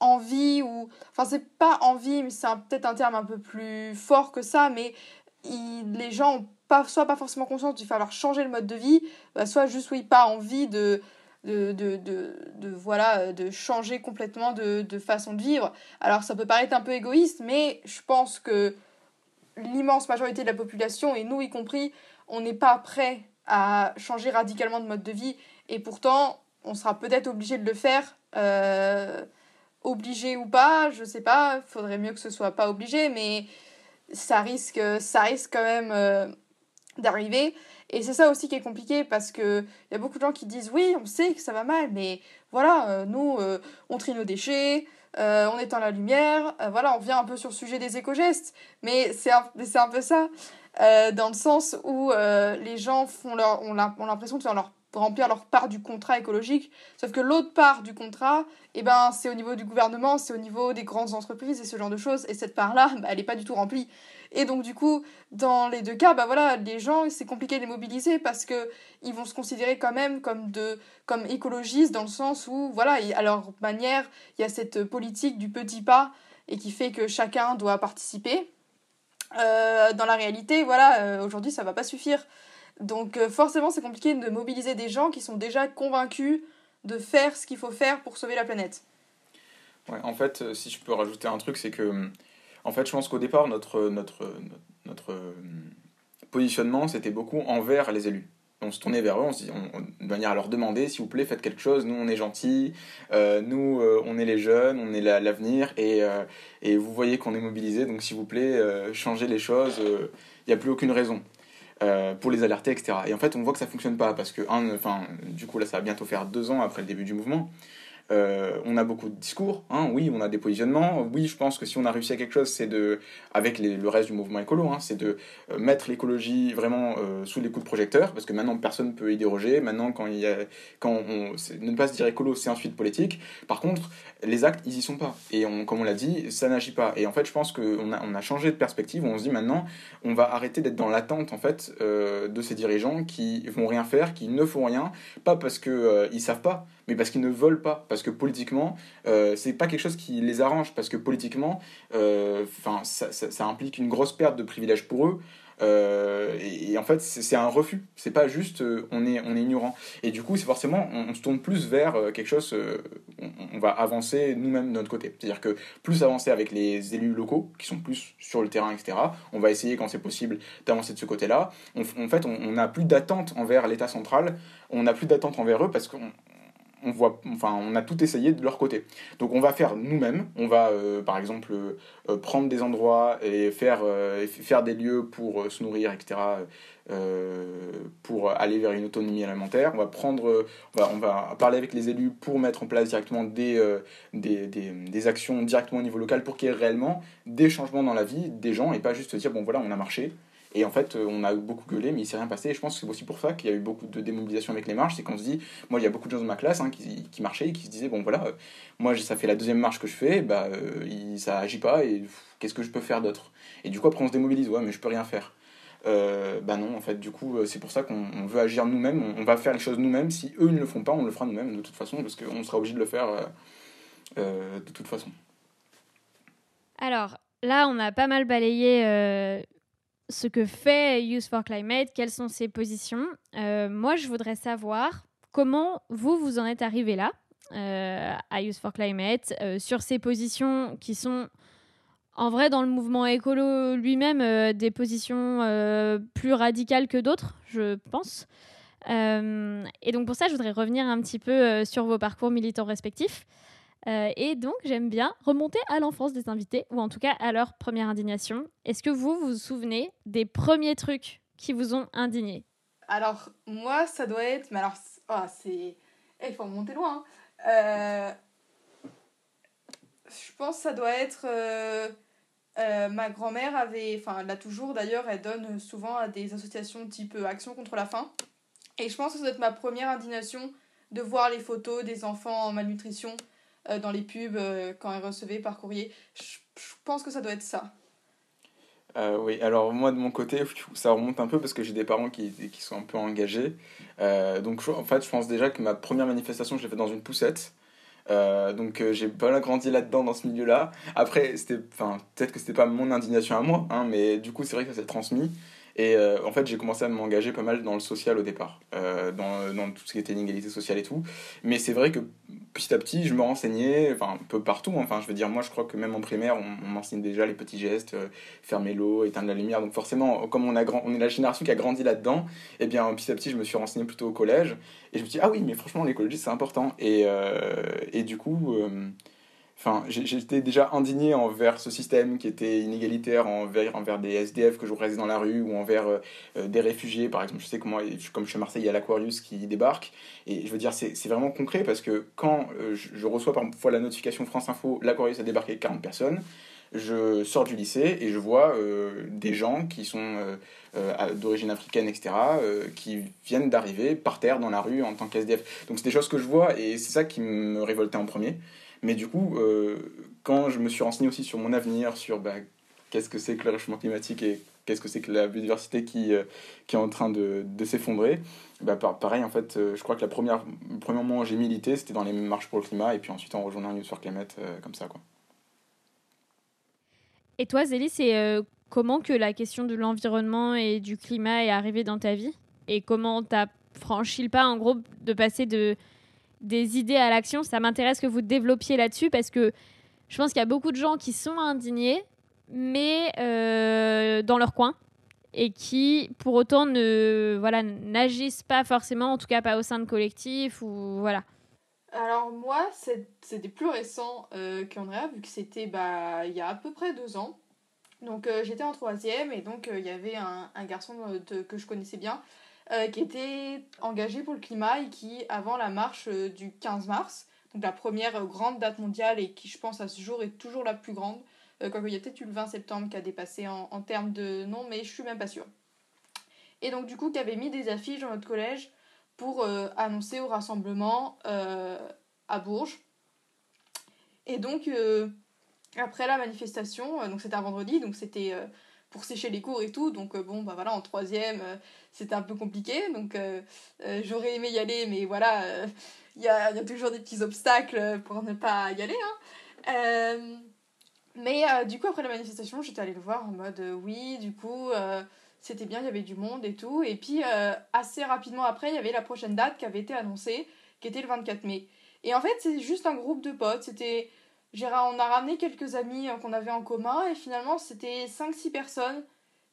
envie ou enfin c'est pas envie mais c'est peut-être un terme un peu plus fort que ça mais les gens ont pas soit pas forcément conscience qu'il va falloir changer le mode de vie bah, soit juste oui pas envie de de, de, de, voilà de changer complètement de, de façon de vivre. Alors ça peut paraître un peu égoïste mais je pense que l'immense majorité de la population et nous y compris on n'est pas prêt à changer radicalement de mode de vie. Et pourtant, on sera peut-être obligé de le faire. Euh, obligé ou pas, je sais pas. Faudrait mieux que ce soit pas obligé, mais ça risque, ça risque quand même euh, d'arriver. Et c'est ça aussi qui est compliqué parce qu'il y a beaucoup de gens qui disent oui, on sait que ça va mal, mais voilà, euh, nous, on trie nos déchets, on éteint la lumière, voilà, on vient un peu sur le sujet des éco-gestes, mais c'est un, un peu ça. Euh, dans le sens où euh, les gens font leur, ont l'impression de faire leur remplir leur part du contrat écologique. Sauf que l'autre part du contrat, eh ben, c'est au niveau du gouvernement, c'est au niveau des grandes entreprises et ce genre de choses. Et cette part-là, bah, elle n'est pas du tout remplie. Et donc, du coup, dans les deux cas, bah voilà, les gens, c'est compliqué de les mobiliser parce que ils vont se considérer quand même comme, de, comme écologistes dans le sens où, voilà, à leur manière, il y a cette politique du petit pas et qui fait que chacun doit participer. Euh, dans la réalité, voilà, euh, aujourd'hui, ça va pas suffire. Donc, euh, forcément, c'est compliqué de mobiliser des gens qui sont déjà convaincus de faire ce qu'il faut faire pour sauver la planète. Ouais, en fait, si je peux rajouter un truc, c'est que en fait, je pense qu'au départ, notre, notre, notre, euh, positionnement, c'était beaucoup envers les élus. On se tournait vers eux, on se dit, de manière à leur demander, s'il vous plaît, faites quelque chose, nous on est gentils, euh, nous euh, on est les jeunes, on est l'avenir, et, et vous voyez qu'on est mobilisés, donc s'il vous plaît, changez les choses, il n'y a plus aucune raison. pour les alerter, etc. Et en fait, on voit que ça fonctionne pas parce que, un, du coup, là, ça va bientôt faire deux ans après le début du mouvement. Euh, on a beaucoup de discours, hein, oui, on a des positionnements. Oui, je pense que si on a réussi à quelque chose, c'est de, avec le reste du mouvement écolo, hein, c'est de euh, mettre l'écologie vraiment euh, sous les coups de projecteur, parce que maintenant personne ne peut y déroger. Maintenant, quand il y a, quand on, ne pas se dire écolo, c'est ensuite politique. Par contre, les actes, ils y sont pas. Et comme on l'a dit, ça n'agit pas. Et en fait, je pense qu'on a, on a changé de perspective. On se dit maintenant, on va arrêter d'être dans l'attente en fait de ces dirigeants qui vont rien faire, qui ne font rien, pas parce que ils savent pas, mais parce qu'ils ne veulent pas, parce que politiquement, euh, c'est pas quelque chose qui les arrange, parce que politiquement, euh, ça, ça, implique une grosse perte de privilèges pour eux. Euh, et, en fait, c'est un refus. C'est pas juste euh, on, est, on est ignorant. Et du coup, c'est forcément, on, se tourne plus vers euh, quelque chose, on, on, va avancer nous-mêmes de notre côté. C'est-à-dire que plus avancer avec les élus locaux, qui sont plus sur le terrain, etc., on va essayer, quand c'est possible, d'avancer de ce côté-là. en fait, on n'a plus d'attente envers l'État central, on n'a plus d'attente envers eux parce qu'on on voit, enfin, on a tout essayé de leur côté. Donc on va faire nous-mêmes, on va euh, par exemple euh, prendre des endroits et faire, euh, faire des lieux pour se nourrir, etc., pour aller vers une autonomie alimentaire. On va, prendre, on va, on, va, parler avec les élus pour mettre en place directement des, des, des, des, actions directement au niveau local pour qu'il y ait réellement des changements dans la vie des gens et pas juste dire, bon voilà, on a marché, et en fait, euh, on a beaucoup gueulé, mais il s'est rien passé. Et je pense que c'est aussi pour ça qu'il y a eu beaucoup de démobilisation avec les marches. C'est qu'on se dit, moi, il y a beaucoup de gens dans ma classe hein, qui, marchaient et qui se disaient, bon voilà, euh, moi, ça fait la deuxième marche que je fais, bah, euh, ça agit pas, et qu'est-ce que je peux faire d'autre? Et du coup, après, on se démobilise, ouais, mais je peux rien faire. bah non, en fait, du coup, c'est pour ça qu'on veut agir nous-mêmes, on, va faire les choses nous-mêmes. Si eux ne le font pas, on le fera nous-mêmes de toute façon, parce qu'on sera obligé de le faire de toute façon. Alors, là, on a pas mal balayé ce que fait Youth for Climate, quelles sont ses positions. Euh, moi, je voudrais savoir comment vous, vous en êtes arrivé là, euh, à Youth for Climate, euh, sur ces positions qui sont en vrai dans le mouvement écolo lui-même des positions plus radicales que d'autres, je pense. et donc pour ça, je voudrais revenir un petit peu sur vos parcours militants respectifs. Euh, et donc, j'aime bien remonter à l'enfance des invités, ou en tout cas à leur première indignation. Est-ce que vous vous souvenez des premiers trucs qui vous ont indigné? Alors, moi, ça doit être. Mais alors, oh, c'est. Eh, il faut remonter loin. Hein. Euh, je pense que ça doit être. Euh, ma grand-mère avait. Enfin, l'a toujours d'ailleurs, elle donne souvent à des associations type Action contre la faim. Et je pense que ça doit être ma première indignation de voir les photos des enfants en malnutrition euh, dans les pubs euh, quand elle recevait par courrier. Je, pense que ça doit être ça. Euh, oui, alors moi de mon côté, ça remonte un peu parce que j'ai des parents qui, qui sont un peu engagés. donc en fait, je pense déjà que ma première manifestation, je l'ai faite dans une poussette. donc j'ai pas grandi là-dedans dans ce milieu-là. Après, c'était, peut-être que c'était pas mon indignation à moi, hein, mais du coup c'est vrai que ça s'est transmis. Et euh, en fait, j'ai commencé à m'engager pas mal dans le social au départ, euh, dans, dans, tout ce qui était l'inégalité sociale et tout. Mais c'est vrai que petit à petit, je me renseignais, enfin, un peu partout. Enfin, je veux dire, moi, je crois que même en primaire, on, m'enseigne déjà les petits gestes, euh, fermer l'eau, éteindre la lumière. Donc, forcément, comme on, a grand, on est la génération qui a grandi là-dedans, et eh bien, petit à petit, je me suis renseigné plutôt au collège. Et je me suis dit, ah oui, mais franchement, l'écologie, c'est important. Et, et du coup Enfin, j'étais déjà indigné envers ce système qui était inégalitaire envers, des SDF que je croisais dans la rue ou envers euh, euh, des réfugiés. Par exemple, je sais que moi, comme je suis à Marseille, il y a l'Aquarius qui débarque. Et je veux dire, c'est vraiment concret parce que quand euh, je, reçois parfois la notification France Info, l'Aquarius a débarqué 40 personnes, je sors du lycée et je vois des gens qui sont d'origine africaine, etc., qui viennent d'arriver par terre dans la rue en tant qu'SDF. Donc c'est des choses que je vois et c'est ça qui me révoltait en premier. Mais du coup, quand je me suis renseigné aussi sur mon avenir, sur bah, qu'est-ce que c'est que le réchauffement climatique et qu'est-ce que c'est que la biodiversité qui, euh, qui est en train de, de s'effondrer. Bah, pareil, en fait, euh, je crois que la première, le premier moment où j'ai milité, c'était dans les marches pour le climat, et puis ensuite en rejoignant News for Climate, euh, comme ça. Quoi. Et toi, Zélie, c'est comment que la question de l'environnement et du climat est arrivée dans ta vie? Et comment tu as franchi le pas, en gros, de passer de, des idées à l'action. Ça m'intéresse que vous développiez là-dessus, parce que je pense qu'il y a beaucoup de gens qui sont indignés, mais euh, dans leur coin et qui pour autant ne voilà n'agissent pas forcément en tout cas pas au sein de collectifs ou voilà. Alors moi c'était plus récent euh, qu'Andrea vu que c'était bah, il y a à peu près deux ans. Donc euh, j'étais en troisième et donc il y avait un, un garçon que je connaissais bien qui était engagé pour le climat et qui avant la marche du 15 mars donc la première grande date mondiale et qui je pense à ce jour est toujours la plus grande euh, il y a peut-être eu le 20 septembre qui a dépassé en, termes de nom, mais je suis même pas sûre. Et donc, du coup, qui avait mis des affiches dans notre collège pour euh, annoncer au rassemblement euh, à Bourges. Et donc, après la manifestation, donc c'était un vendredi, donc c'était pour sécher les cours et tout. Donc, bon, bah voilà, en troisième, c'était un peu compliqué. Donc, j'aurais aimé y aller, mais voilà, il y a, toujours des petits obstacles pour ne pas y aller. Hein. Mais euh, du coup, après la manifestation, j'étais allée le voir en mode euh, oui, du coup, euh, c'était bien, il y avait du monde et tout. Et puis, assez rapidement après, il y avait la prochaine date qui avait été annoncée, qui était le 24 mai. Et en fait, c'est juste un groupe de potes. C'était. On a ramené quelques amis qu'on avait en commun et finalement, c'était 5-6 personnes.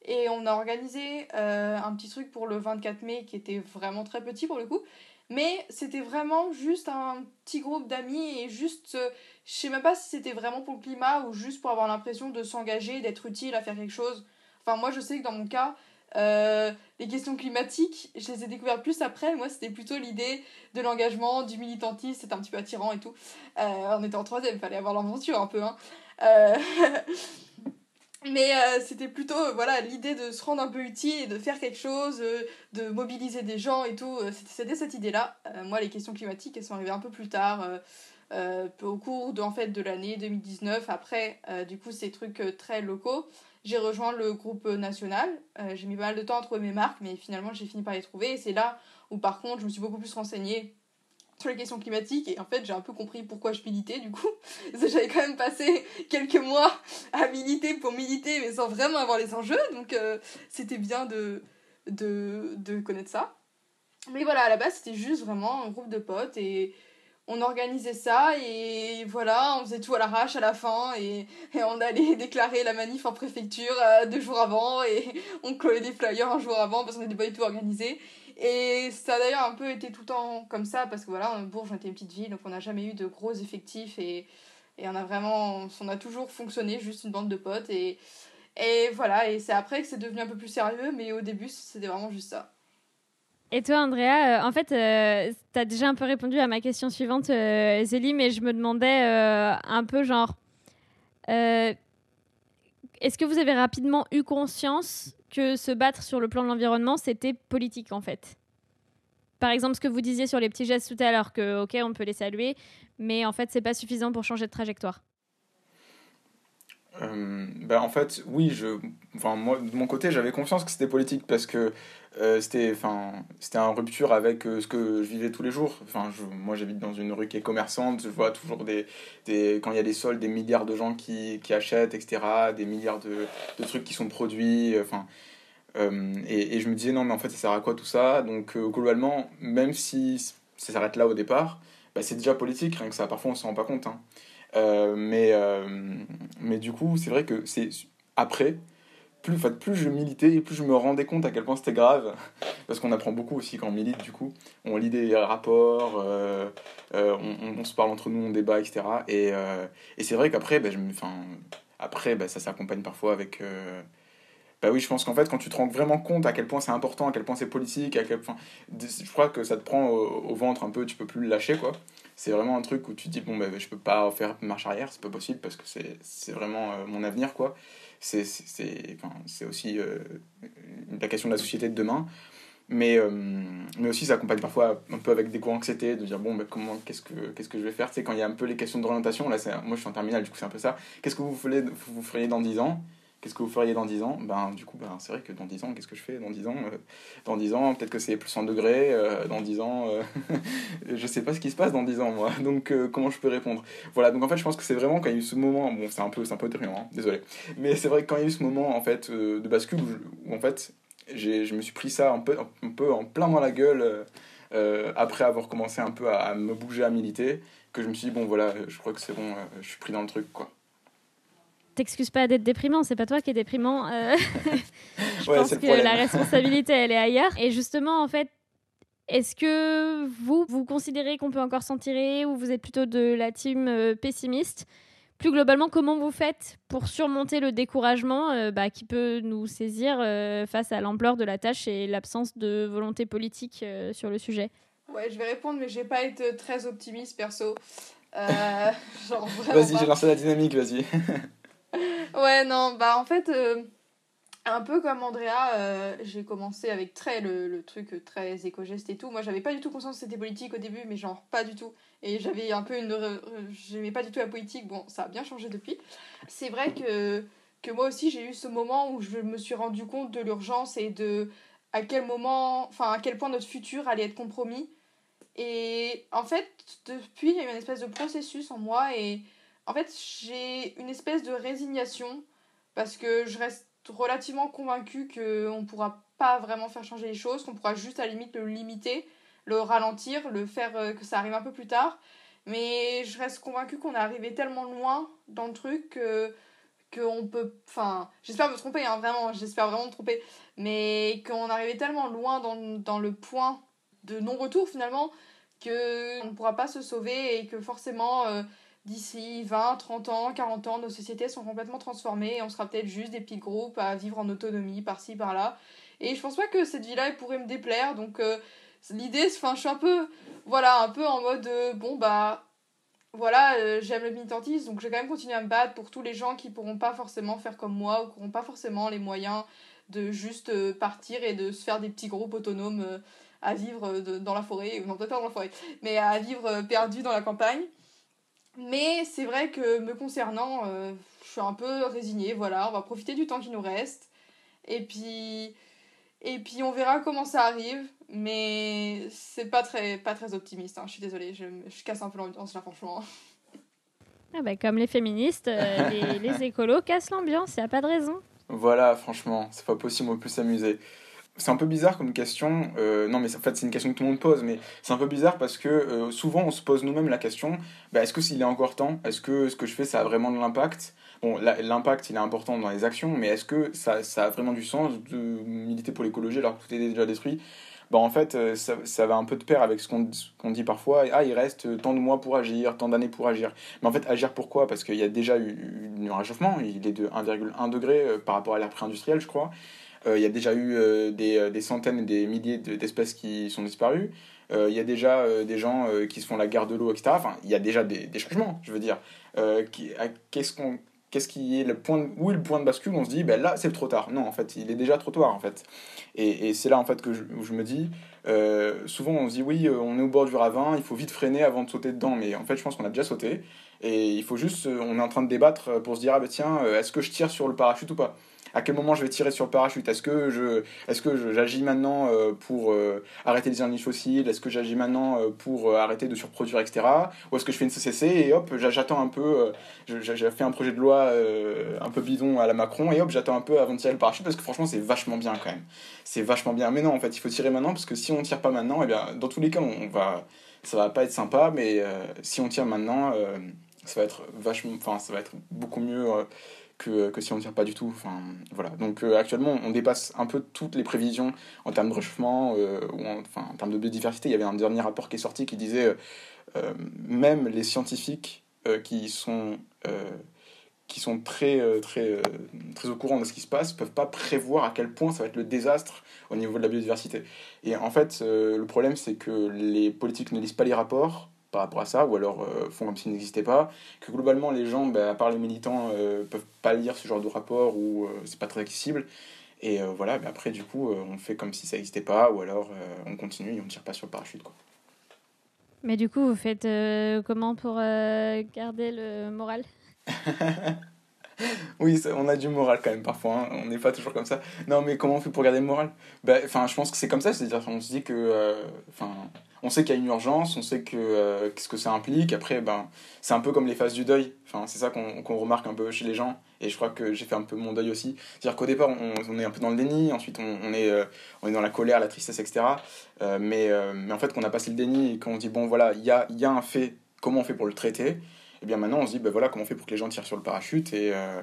Et on a organisé un petit truc pour le 24 mai qui était vraiment très petit pour le coup. Mais c'était vraiment juste un petit groupe d'amis et juste, euh, je sais même pas si c'était vraiment pour le climat ou juste pour avoir l'impression de s'engager, d'être utile à faire quelque chose. Enfin, moi je sais que dans mon cas, euh, les questions climatiques, je les ai découvertes plus après. Moi, c'était plutôt l'idée de l'engagement, du militantisme, c'était un petit peu attirant et tout. Euh, on était en troisième, fallait avoir l'aventure un peu. Hein. Mais euh, c'était plutôt euh, voilà l'idée de se rendre un peu utile et de faire quelque chose, euh, de mobiliser des gens et tout. C'était cette idée-là. moi, les questions climatiques, elles sont arrivées un peu plus tard, au cours de, en fait, de l'année 2019. Après, du coup, ces trucs très locaux. J'ai rejoint le groupe national. j'ai mis pas mal de temps à trouver mes marques, mais finalement, j'ai fini par les trouver. C'est là où, par contre, je me suis beaucoup plus renseignée sur les questions climatiques. Et en fait j'ai un peu compris pourquoi je militais du coup. J'avais quand même passé quelques mois à militer pour militer mais sans vraiment avoir les enjeux. Donc euh, c'était bien de, de, de connaître ça. Mais voilà à la base c'était juste vraiment un groupe de potes. Et on organisait ça et voilà on faisait tout à l'arrache à la fin et, on allait déclarer la manif en préfecture euh, deux jours avant et on collait des flyers un jour avant parce qu'on n'était pas du tout organisé et ça a d'ailleurs un peu été tout le temps comme ça, parce que voilà, Bourges, on était une petite ville, donc on n'a jamais eu de gros effectifs, et, et on a vraiment, on a toujours fonctionné, juste une bande de potes, et, et voilà, et c'est après que c'est devenu un peu plus sérieux, mais au début, c'était vraiment juste ça. Et toi, Andrea, euh, en fait, euh, tu as déjà un peu répondu à ma question suivante, euh, Zélie, mais je me demandais un peu genre, est-ce que vous avez rapidement eu conscience que se battre sur le plan de l'environnement, c'était politique en fait? Par exemple, ce que vous disiez sur les petits gestes tout à l'heure, que ok, on peut les saluer, mais en fait, c'est pas suffisant pour changer de trajectoire. Euh, ben en fait, oui, je, enfin, moi, de mon côté, j'avais confiance que c'était politique parce que euh, c'était, enfin, c'était en rupture avec euh, ce que je vivais tous les jours. Enfin, je, moi, j'habite dans une rue qui est commerçante, je vois toujours des, des quand il y a des soldes, des milliards de gens qui, qui achètent, etc., des milliards de, de trucs qui sont produits, enfin. et, et, je me disais, non, mais en fait, ça sert à quoi tout ça? Donc, globalement, même si ça s'arrête là au départ, bah, c'est déjà politique, rien que ça, parfois on s'en rend pas compte. Hein. Euh, mais, euh, mais du coup, c'est vrai que c'est après, plus, plus je militais et plus je me rendais compte à quel point c'était grave. Parce qu'on apprend beaucoup aussi quand on milite, du coup. On lit des rapports, euh, on, on, se parle entre nous, on débat, etc. Et, et c'est vrai qu'après, bah, je après bah, ça s'accompagne parfois avec. Bah oui, je pense qu'en fait, quand tu te rends vraiment compte à quel point c'est important, à quel point c'est politique, à quel point. Je crois que ça te prend au, au, ventre un peu, tu peux plus le lâcher, quoi c'est vraiment un truc où tu te dis, bon, bah, je peux pas faire marche arrière, c'est pas possible parce que c'est vraiment mon avenir, quoi. C'est enfin, aussi la question de la société de demain. Mais, euh, mais aussi, ça accompagne parfois un peu avec des cours d'anxiété, de dire bon, ben, comment, qu'est-ce que, qu'est-ce que je vais faire? Sais, quand il y a un peu les questions d'orientation, là, moi je suis en terminale, du coup, c'est un peu ça. Qu'est-ce que vous, feriez, vous feriez dans 10 ans? Qu'est-ce que vous feriez dans 10 ans? Ben, du coup, ben, c'est vrai que dans 10 ans, qu'est-ce que je fais dans 10 ans? Euh, Dans 10 ans, peut-être que c'est plus 100 degrés. Euh, dans 10 ans, je sais pas ce qui se passe dans 10 ans, moi. Donc, comment je peux répondre? Voilà, donc en fait, je pense que c'est vraiment quand il y a eu ce moment. Bon, c'est un peu, c'est un peu hein, désolé. Mais c'est vrai que quand il y a eu ce moment, en fait, de bascule où, en fait, je me suis pris ça un peu, un peu en plein dans la gueule euh, euh, après avoir commencé un peu à, me bouger, à militer, que je me suis dit, bon voilà, je crois que c'est bon, euh, je suis pris dans le truc, quoi. T'excuses pas d'être déprimant, c'est pas toi qui es déprimant. je pense que la responsabilité, elle est ailleurs. Et justement, en fait, est-ce que vous, vous considérez qu'on peut encore s'en tirer ou vous êtes plutôt de la team pessimiste? Plus globalement, comment vous faites pour surmonter le découragement euh, bah, qui peut nous saisir euh, face à l'ampleur de la tâche et l'absence de volonté politique euh, sur le sujet? Ouais, je vais répondre, mais j'ai pas été très optimiste perso. vas-y, j'ai lancé la dynamique, vas-y. ouais, non, bah en fait, un peu comme Andrea, euh, j'ai commencé avec très le, truc très éco-geste et tout. Moi, j'avais pas du tout conscience que c'était politique au début, mais genre pas du tout. Et j'avais un peu une. J'aimais pas du tout la politique. Bon, ça a bien changé depuis. C'est vrai que, que moi aussi, j'ai eu ce moment où je me suis rendu compte de l'urgence et de à quel moment. Enfin, à quel point notre futur allait être compromis. Et en fait, depuis, il y a eu une espèce de processus en moi et en fait, j'ai une espèce de résignation parce que je reste relativement convaincu qu'on ne pourra pas vraiment faire changer les choses, qu'on pourra juste à la limite le limiter, le ralentir, le faire euh, que ça arrive un peu plus tard. Mais je reste convaincu qu'on est arrivé tellement loin dans le truc que qu'on peut enfin j'espère me tromper hein, vraiment j'espère vraiment me tromper mais qu'on est arrivé tellement loin dans, le point de non retour finalement que on ne pourra pas se sauver et que forcément euh, d'ici 20, 30 ans, 40 ans, nos sociétés sont complètement transformées et on sera peut-être juste des petits groupes à vivre en autonomie par-ci, par-là. Et je pense pas que cette vie-là, pourrait me déplaire. Donc euh, l'idée, enfin, je suis un peu, voilà, un peu en mode, euh, bon, bah, voilà, euh, j'aime le militantisme, donc je vais quand même continuer à me battre pour tous les gens qui pourront pas forcément faire comme moi ou qui n'auront pas forcément les moyens de juste partir et de se faire des petits groupes autonomes à vivre dans la forêt, non peut-être pas dans la forêt, mais à vivre perdus dans la campagne. Mais c'est vrai que me concernant, euh, je suis un peu résignée, voilà, on va profiter du temps qui nous reste. Et puis, et puis on verra comment ça arrive, mais c'est pas très, pas très optimiste, hein, je suis désolée, je, je casse un peu l'ambiance là, franchement. Ah bah, comme les féministes, euh, les, les, écolos cassent l'ambiance, il a pas de raison. Voilà, franchement, c'est pas possible, on peut s'amuser c'est un peu bizarre comme question. Euh, non, mais en fait, c'est une question que tout le monde pose, mais c'est un peu bizarre parce que euh, souvent on se pose nous-mêmes la question bah, est-ce que s'il est encore temps Est-ce que ce que je fais, ça a vraiment de l'impact? Bon, l'impact, il est important dans les actions, mais est-ce que ça, ça, a vraiment du sens de militer pour l'écologie alors que tout est déjà détruit? Bah, en fait, euh, ça, ça, va un peu de pair avec ce qu'on dit parfois. Ah, il reste tant de mois pour agir, tant d'années pour agir. Mais en fait, agir pourquoi? Parce qu'il y a déjà eu un réchauffement, il est de 1,1 degré par rapport à l'ère pré-industrielle, je crois. Euh, il y a déjà eu euh, des, euh, des, centaines et des milliers d'espèces qui sont disparues. Il y a déjà des gens qui se font la guerre de l'eau, etc. Enfin, il y a déjà des, changements, je veux dire. Qu'est-ce qu'on qu'est-ce qui est le point où est le point de bascule? On se dit ben là c'est trop tard non en fait il est déjà trop tard en fait et, et c'est là en fait que je, où je me dis souvent on se dit oui on est au bord du ravin il faut vite freiner avant de sauter dedans mais en fait je pense qu'on a déjà sauté et il faut juste on est en train de débattre pour se dire ah ben tiens est-ce que je tire sur le parachute ou pas? À quel moment je vais tirer sur le parachute Est-ce que je, est-ce que j'agis maintenant euh, pour euh, arrêter les énergies fossiles? Est-ce que j'agis maintenant euh, pour arrêter de surproduire, etc. Ou est-ce que je fais une CCC et hop, j'attends un peu, j'ai fait un projet de loi un peu bidon à la Macron et hop, j'attends un peu avant de tirer le parachute parce que franchement c'est vachement bien quand même. C'est vachement bien. Mais non, en fait, il faut tirer maintenant parce que si on tire pas maintenant, et eh bien dans tous les cas, on va, ça va pas être sympa. Mais si on tire maintenant, ça va être vachement, enfin ça va être beaucoup mieux que, que si on ne tire pas du tout. Enfin, voilà. Donc euh, actuellement, on dépasse un peu toutes les prévisions en termes de réchauffement, euh, ou en, enfin, en termes de biodiversité. Il y avait un dernier rapport qui est sorti qui disait euh, même les scientifiques qui sont qui sont très, très, très au courant de ce qui se passe, peuvent pas prévoir à quel point ça va être le désastre au niveau de la biodiversité. Et en fait, le problème, c'est que les politiques ne lisent pas les rapports, par rapport à ça, ou alors font comme s'il n'existait pas, que globalement les gens, bah, à part les militants, peuvent pas lire ce genre de rapport ou c'est pas très accessible. Et voilà, bah, après du coup, on fait comme si ça n'existait pas, ou alors on continue et on tire pas sur le parachute. Quoi. Mais du coup, vous faites comment pour garder le moral? oui, on a du moral quand même parfois, hein. on n'est pas toujours comme ça. Non, mais comment on fait pour garder le moral? Ben, Enfin, je pense que c'est comme ça, c'est-à-dire qu'on se dit que, euh, enfin, on sait qu'il y a une urgence, on sait que euh, qu'est-ce que ça implique. Après, ben, c'est un peu comme les phases du deuil. Enfin, c'est ça qu'on remarque un peu chez les gens, et je crois que j'ai fait un peu mon deuil aussi. C'est-à-dire qu'au départ, on, on, est un peu dans le déni, ensuite on, est, euh, on est dans la colère, la tristesse, etc. mais, mais en fait, qu'on a passé le déni et qu'on dit bon, voilà, il y a, y a un fait, comment on fait pour le traiter? Et bien maintenant on se dit ben voilà comment on fait pour que les gens tirent sur le parachute et, euh,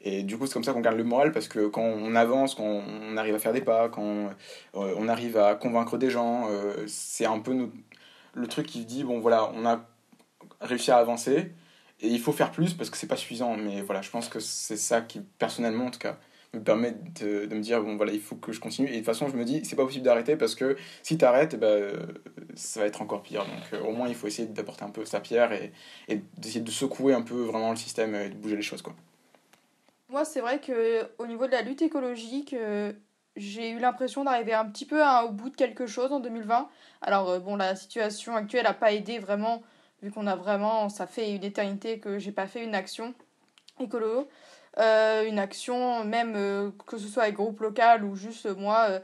et du coup c'est comme ça qu'on garde le moral parce que quand on avance, quand on arrive à faire des pas, quand euh, on arrive à convaincre des gens, euh, c'est un peu le truc qui dit bon voilà on a réussi à avancer et il faut faire plus parce que c'est pas suffisant. Mais voilà je pense que c'est ça qui personnellement en tout cas me permet de, de, me dire bon voilà il faut que je continue. Et de toute façon je me dis c'est pas possible d'arrêter parce que si tu arrêtes eh ben, ça va être encore pire. Donc euh, au moins il faut essayer d'apporter un peu sa pierre et, et d'essayer de secouer un peu vraiment le système et de bouger les choses quoi. Moi c'est vrai que au niveau de la lutte écologique euh, j'ai eu l'impression d'arriver un petit peu au bout de quelque chose en 2020 alors bon la situation actuelle a pas aidé vraiment vu qu'on a vraiment ça fait une éternité que j'ai pas fait une action écolo une action, même euh, que ce soit avec groupe local ou juste euh, moi,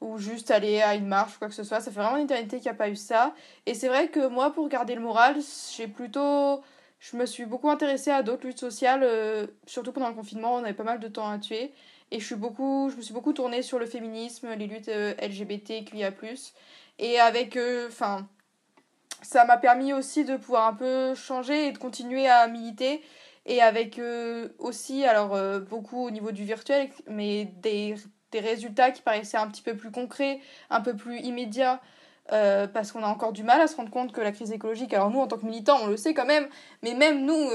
ou juste aller à une marche ou quoi que ce soit. Ça fait vraiment une éternité qu'il n'y a pas eu ça. Et c'est vrai que moi, pour garder le moral, j'ai plutôt. Je me suis beaucoup intéressée à d'autres luttes sociales, surtout pendant le confinement, on avait pas mal de temps à tuer. Et je, suis beaucoup, je me suis beaucoup tournée sur le féminisme, les luttes LGBT, QIA. Et avec. Enfin. ça m'a permis aussi de pouvoir un peu changer et de continuer à militer et avec euh, aussi, alors euh, beaucoup au niveau du virtuel, mais des, des, résultats qui paraissaient un petit peu plus concrets, un peu plus immédiats, euh, parce qu'on a encore du mal à se rendre compte que la crise écologique, alors nous en tant que militants, on le sait quand même, mais même nous,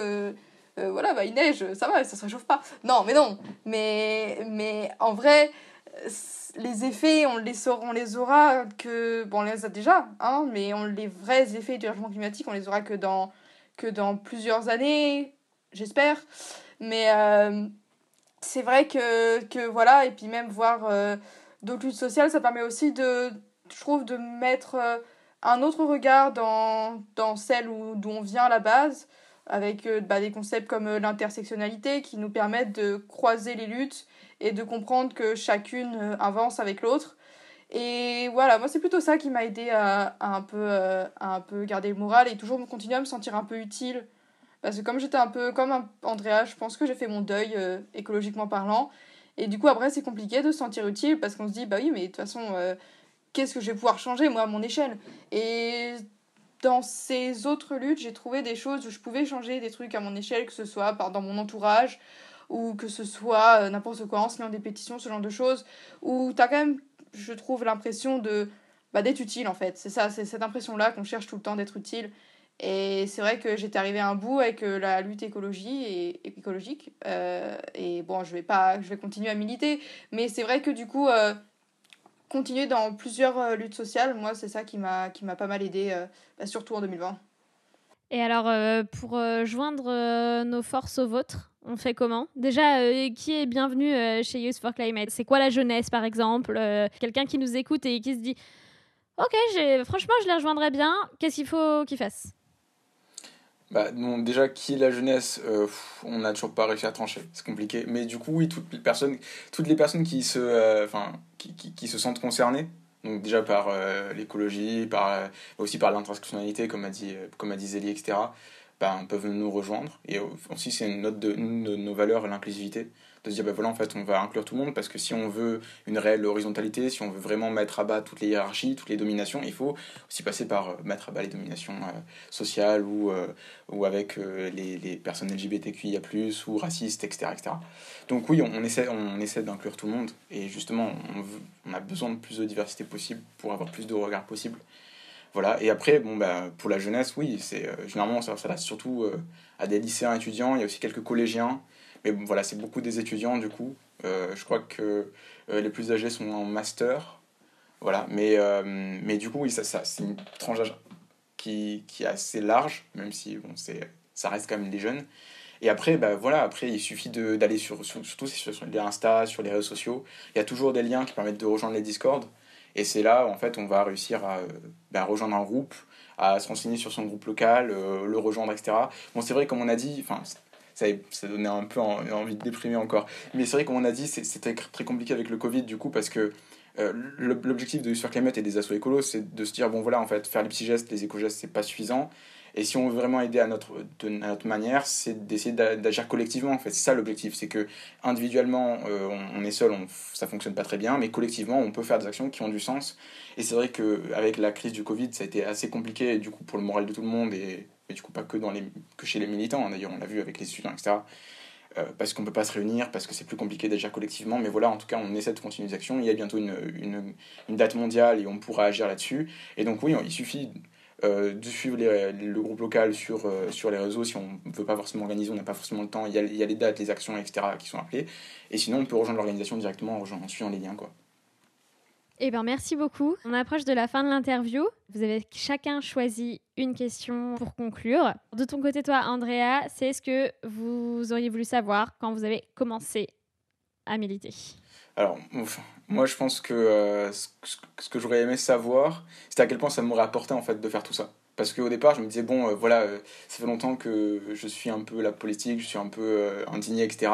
voilà, bah, il neige, ça va, ça se réchauffe pas. Non, mais non, mais, mais en vrai, les effets, on les, saura, on les aura que, bon, on les a déjà, hein, mais on, les vrais effets du changement climatique, on les aura que dans, que dans plusieurs années, j'espère. Mais euh, c'est vrai que, que, voilà, et puis même voir euh, d'autres luttes sociales, ça permet aussi de, je trouve, de mettre euh, un autre regard dans, dans celle d'où on vient à la base, avec bah, des concepts comme l'intersectionnalité qui nous permettent de croiser les luttes et de comprendre que chacune avance avec l'autre. Et voilà, moi c'est plutôt ça qui m'a aidé à, un peu, à un peu garder le moral et toujours continuer à me sentir un peu utile parce que comme j'étais un peu comme Andrea, je pense que j'ai fait mon deuil euh, écologiquement parlant. Et du coup, après, c'est compliqué de se sentir utile parce qu'on se dit, bah oui, mais de toute façon, euh, qu'est-ce que je vais pouvoir changer, moi, à mon échelle? Et dans ces autres luttes, j'ai trouvé des choses où je pouvais changer des trucs à mon échelle, que ce soit dans mon entourage ou que ce soit euh, n'importe quoi en signant des pétitions, ce genre de choses, où tu as quand même, je trouve, l'impression de bah, d'être utile en fait. C'est ça, c'est cette impression-là qu'on cherche tout le temps d'être utile. Et c'est vrai que j'étais arrivée à un bout avec euh, la lutte écologie et, écologique. Euh, et bon, je vais, pas, je vais continuer à militer. Mais c'est vrai que du coup, euh, continuer dans plusieurs luttes sociales, moi, c'est ça qui m'a pas mal aidé, bah, surtout en 2020. Et alors, pour joindre nos forces aux vôtres, on fait comment? Déjà, qui est bienvenu chez Youth for Climate? C'est quoi la jeunesse, par exemple Quelqu'un qui nous écoute et qui se dit Ok, franchement, je les rejoindrais bien. Qu'est-ce qu'il faut qu'ils fassent? Bah, non, déjà, qui est la jeunesse euh, On n'a toujours pas réussi à trancher, c'est compliqué. Mais du coup, toutes les personnes, toutes les personnes qui, se, euh, qui, qui, se sentent concernées, donc déjà par euh, l'écologie, par, aussi par l'intersectionnalité, comme a dit, comme a dit Zélie, etc., bah, peuvent nous rejoindre. Et aussi, c'est une note de nos valeurs, l'inclusivité de se dire, ben voilà, en fait, on va inclure tout le monde parce que si on veut une réelle horizontalité, si on veut vraiment mettre à bas toutes les hiérarchies, toutes les dominations, il faut aussi passer par euh, mettre à bas les dominations euh, sociales ou, euh, ou avec les, les, personnes LGBTQIA, ou racistes, etc. etc. Donc, oui, on, essaie, on essaie d'inclure tout le monde et justement, on, a besoin de plus de diversité possible pour avoir plus de regards possibles voilà et après bon bah pour la jeunesse oui c'est généralement ça s'adresse surtout à des lycéens étudiants il y a aussi quelques collégiens mais bon, voilà, c'est beaucoup des étudiants du coup. Euh, je crois que euh, les plus âgés sont en master. Voilà, mais, euh, mais du coup, oui, ça, c'est une tranche d'âge qui, qui est assez large, même si bon, c'est, ça reste quand même des jeunes. Et après, bah, voilà, après, il suffit de, d'aller sur, sur, surtout sur, les Insta, sur les réseaux sociaux. Il y a toujours des liens qui permettent de rejoindre les Discord. Et c'est là, en fait, on va réussir à bah, rejoindre un groupe, à se renseigner sur son groupe local, le rejoindre, etc. Bon, c'est vrai, comme on a dit, ça, ça donnait un peu envie de déprimer encore. Mais c'est vrai, comme on a dit, c'était très compliqué avec le Covid, du coup, parce que euh, l'objectif de Sur Climate et des assos écolos, c'est de se dire, bon voilà, en fait, faire les petits gestes, les éco-gestes, c'est pas suffisant. Et si on veut vraiment aider à notre, de, notre manière, c'est d'essayer d'agir collectivement. En fait, c'est ça l'objectif. C'est que individuellement, euh, on, est seul, on, ça fonctionne pas très bien, mais collectivement, on peut faire des actions qui ont du sens. Et c'est vrai qu'avec la crise du Covid, ça a été assez compliqué, du coup, pour le moral de tout le monde, du coup, pas que, dans les, que chez les militants. Hein. D'ailleurs, on l'a vu avec les étudiants, etc. Euh, parce qu'on peut pas se réunir, parce que c'est plus compliqué d'agir collectivement. Mais voilà, en tout cas, on essaie de continuer les actions. Il y a bientôt une, une, une date mondiale et on pourra agir là-dessus. Et donc, oui, il suffit euh, de suivre le groupe local sur, euh, sur les réseaux si on ne veut pas forcément organiser, on n'a pas forcément le temps, il y, a, il y, a, les dates, les actions, etc. qui sont appelées. Et sinon, on peut rejoindre l'organisation directement en, en suivant les liens. Quoi. Eh ben, merci beaucoup. On approche de la fin de l'interview. Vous avez chacun choisi une question pour conclure. De ton côté, toi, Andrea, c'est ce que vous auriez voulu savoir quand vous avez commencé à militer Alors, moi, je pense que euh, ce que j'aurais aimé savoir, c'était à quel point ça m'aurait apporté en fait de faire tout ça. Parce qu'au départ, je me disais, bon, euh, voilà, euh, ça fait longtemps que je suis un peu la politique, je suis un peu indigné, etc.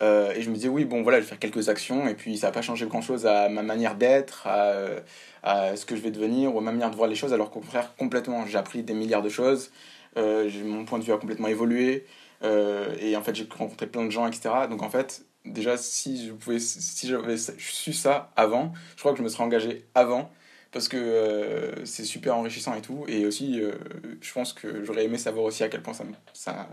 et je me disais, oui, bon, voilà, je vais faire quelques actions, et puis ça n'a pas changé grand-chose à ma manière d'être, à, ce que je vais devenir, ou à ma manière de voir les choses, alors qu'au contraire, complètement, j'ai appris des milliards de choses, mon point de vue a complètement évolué, et en fait, j'ai rencontré plein de gens, etc. Donc en fait, déjà, si je pouvais, si j'avais su ça avant, je crois que je me serais engagé avant parce que euh, c'est super enrichissant et tout. Et aussi, euh, je pense que j'aurais aimé savoir aussi à quel point ça,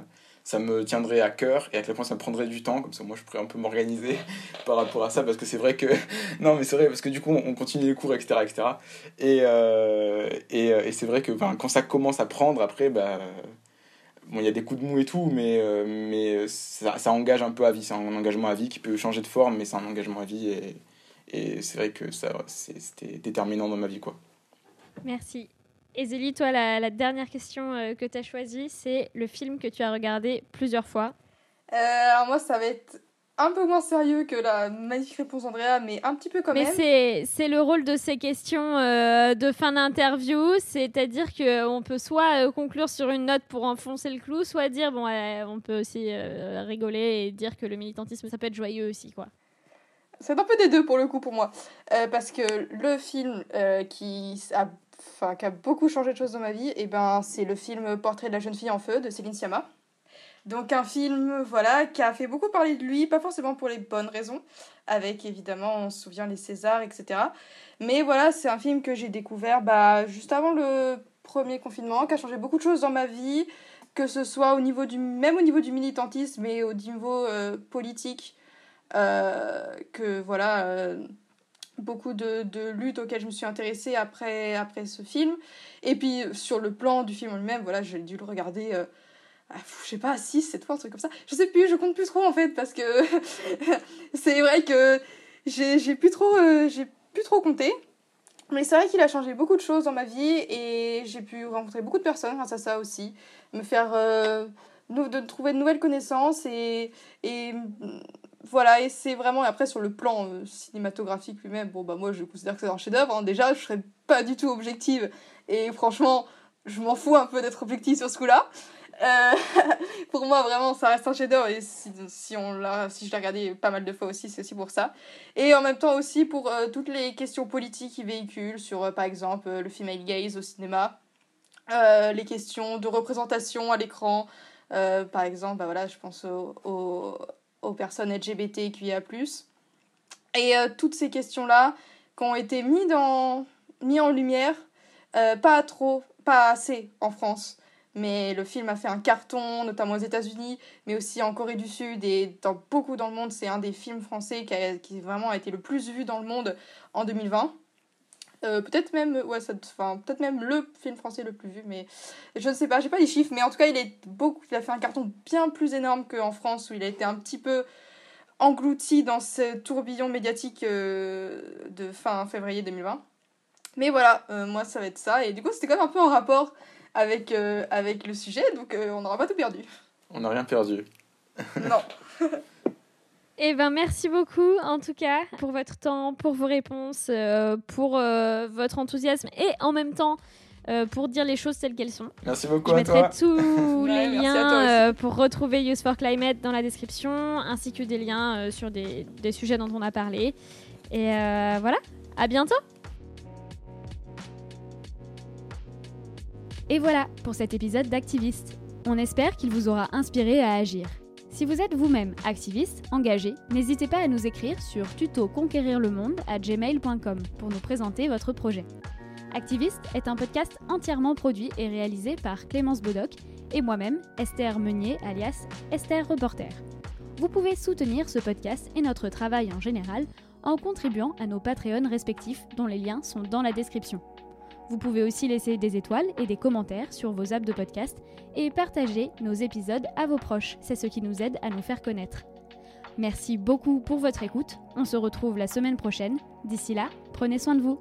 ça me tiendrait à cœur et à quel point ça me prendrait du temps. Comme ça, moi, je pourrais un peu m'organiser par rapport à ça parce que c'est vrai que. non, mais c'est vrai parce que du coup, on continue les cours, etc. etc. Et, euh, et, et c'est vrai que quand ça commence à prendre, après, bah Bon, il y a des coups de mou et tout, mais, euh, mais ça, ça, engage un peu à vie. C'est un engagement à vie qui peut changer de forme, mais c'est un engagement à vie. Et, et c'est vrai que ça, c'était déterminant dans ma vie. Quoi. Merci. Et Zélie, toi, la, la dernière question euh, que tu as choisie, c'est le film que tu as regardé plusieurs fois. Euh, alors moi, ça va être un peu moins sérieux que la magnifique réponse d'Andrea, mais un petit peu quand même. Mais c'est le rôle de ces questions euh, de fin d'interview, c'est-à-dire qu'on peut soit conclure sur une note pour enfoncer le clou, soit dire, bon, on peut aussi rigoler et dire que le militantisme, ça peut être joyeux aussi, quoi. C'est un peu des deux pour le coup pour moi, parce que le film qui a, qui a beaucoup changé de choses dans ma vie, et eh ben, c'est le film Portrait de la jeune fille en feu de Céline Sciamma. Donc un film, voilà, qui a fait beaucoup parler de lui, pas forcément pour les bonnes raisons, avec évidemment, on se souvient les Césars, etc. Mais voilà, c'est un film que j'ai découvert bah, juste avant le premier confinement, qui a changé beaucoup de choses dans ma vie, que ce soit au niveau du, même au niveau du militantisme, mais au niveau euh, politique, euh, que voilà, euh, beaucoup de, de, luttes auxquelles je me suis intéressée après, après ce film. Et puis sur le plan du film en lui-même, voilà, j'ai dû le regarder ah, je sais pas, 6, 7 fois, un truc comme ça. Je sais plus, je compte plus trop en fait, parce que c'est vrai que j'ai plus trop, euh, plus trop compté. Mais c'est vrai qu'il a changé beaucoup de choses dans ma vie et j'ai pu rencontrer beaucoup de personnes grâce à ça aussi. Me faire. Euh, de trouver de nouvelles connaissances et voilà, et c'est vraiment. après, sur le plan euh, cinématographique lui-même, bon, bah moi je considère que c'est un chef-d'œuvre. Hein. Déjà, je serais pas du tout objective et franchement, je m'en fous un peu d'être objective sur ce coup-là. Euh, pour moi, vraiment, ça reste un chef-d'œuvre. Et si, je l'ai regardé pas mal de fois aussi, c'est aussi pour ça. Et en même temps aussi pour euh, toutes les questions politiques qu'il véhicule sur, par exemple, le female gaze au cinéma, les questions de représentation à l'écran. par exemple, bah voilà, je pense aux, aux personnes LGBTQIA+. Et toutes ces questions-là qui ont été mises dans, mis en lumière, pas trop, pas assez en France. Mais le film a fait un carton, notamment aux États-Unis, mais aussi en Corée du Sud et dans beaucoup dans le monde. C'est un des films français qui, a, qui vraiment a été le plus vu dans le monde en 2020. Euh, peut-être même ouais ça enfin peut-être même le film français le plus vu mais je ne sais pas j'ai pas les chiffres mais en tout cas il est beaucoup il a fait un carton bien plus énorme qu'en France où il a été un petit peu englouti dans ce tourbillon médiatique euh, de fin février 2020 Mais voilà, euh, moi ça va être ça. Et du coup, c'était quand même un peu en rapport avec, avec le sujet, donc on n'aura pas tout perdu. On n'a rien perdu. Non. Eh ben merci beaucoup en tout cas pour votre temps, pour vos réponses, euh, pour euh, votre enthousiasme et en même temps euh, pour dire les choses telles qu'elles sont. Merci beaucoup Je à mettrai toi. tous Ouais, les liens pour retrouver Youth for Climate dans la description, ainsi que des liens sur des, des sujets dont on a parlé. Et voilà, à bientôt Et voilà pour cet épisode d'Activiste. On espère qu'il vous aura inspiré à agir. Si vous êtes vous-même activiste, engagé, n'hésitez pas à nous écrire sur tutoconquérirlemonde à gmail.com pour nous présenter votre projet. Activiste est un podcast entièrement produit et réalisé par Clémence Bodoc et moi-même, Esther Meunier, alias Esther Reporter. Vous pouvez soutenir ce podcast et notre travail en général en contribuant à nos Patreons respectifs dont les liens sont dans la description. Vous pouvez aussi laisser des étoiles et des commentaires sur vos apps de podcast et partager nos épisodes à vos proches, c'est ce qui nous aide à nous faire connaître. Merci beaucoup pour votre écoute, on se retrouve la semaine prochaine. D'ici là, prenez soin de vous.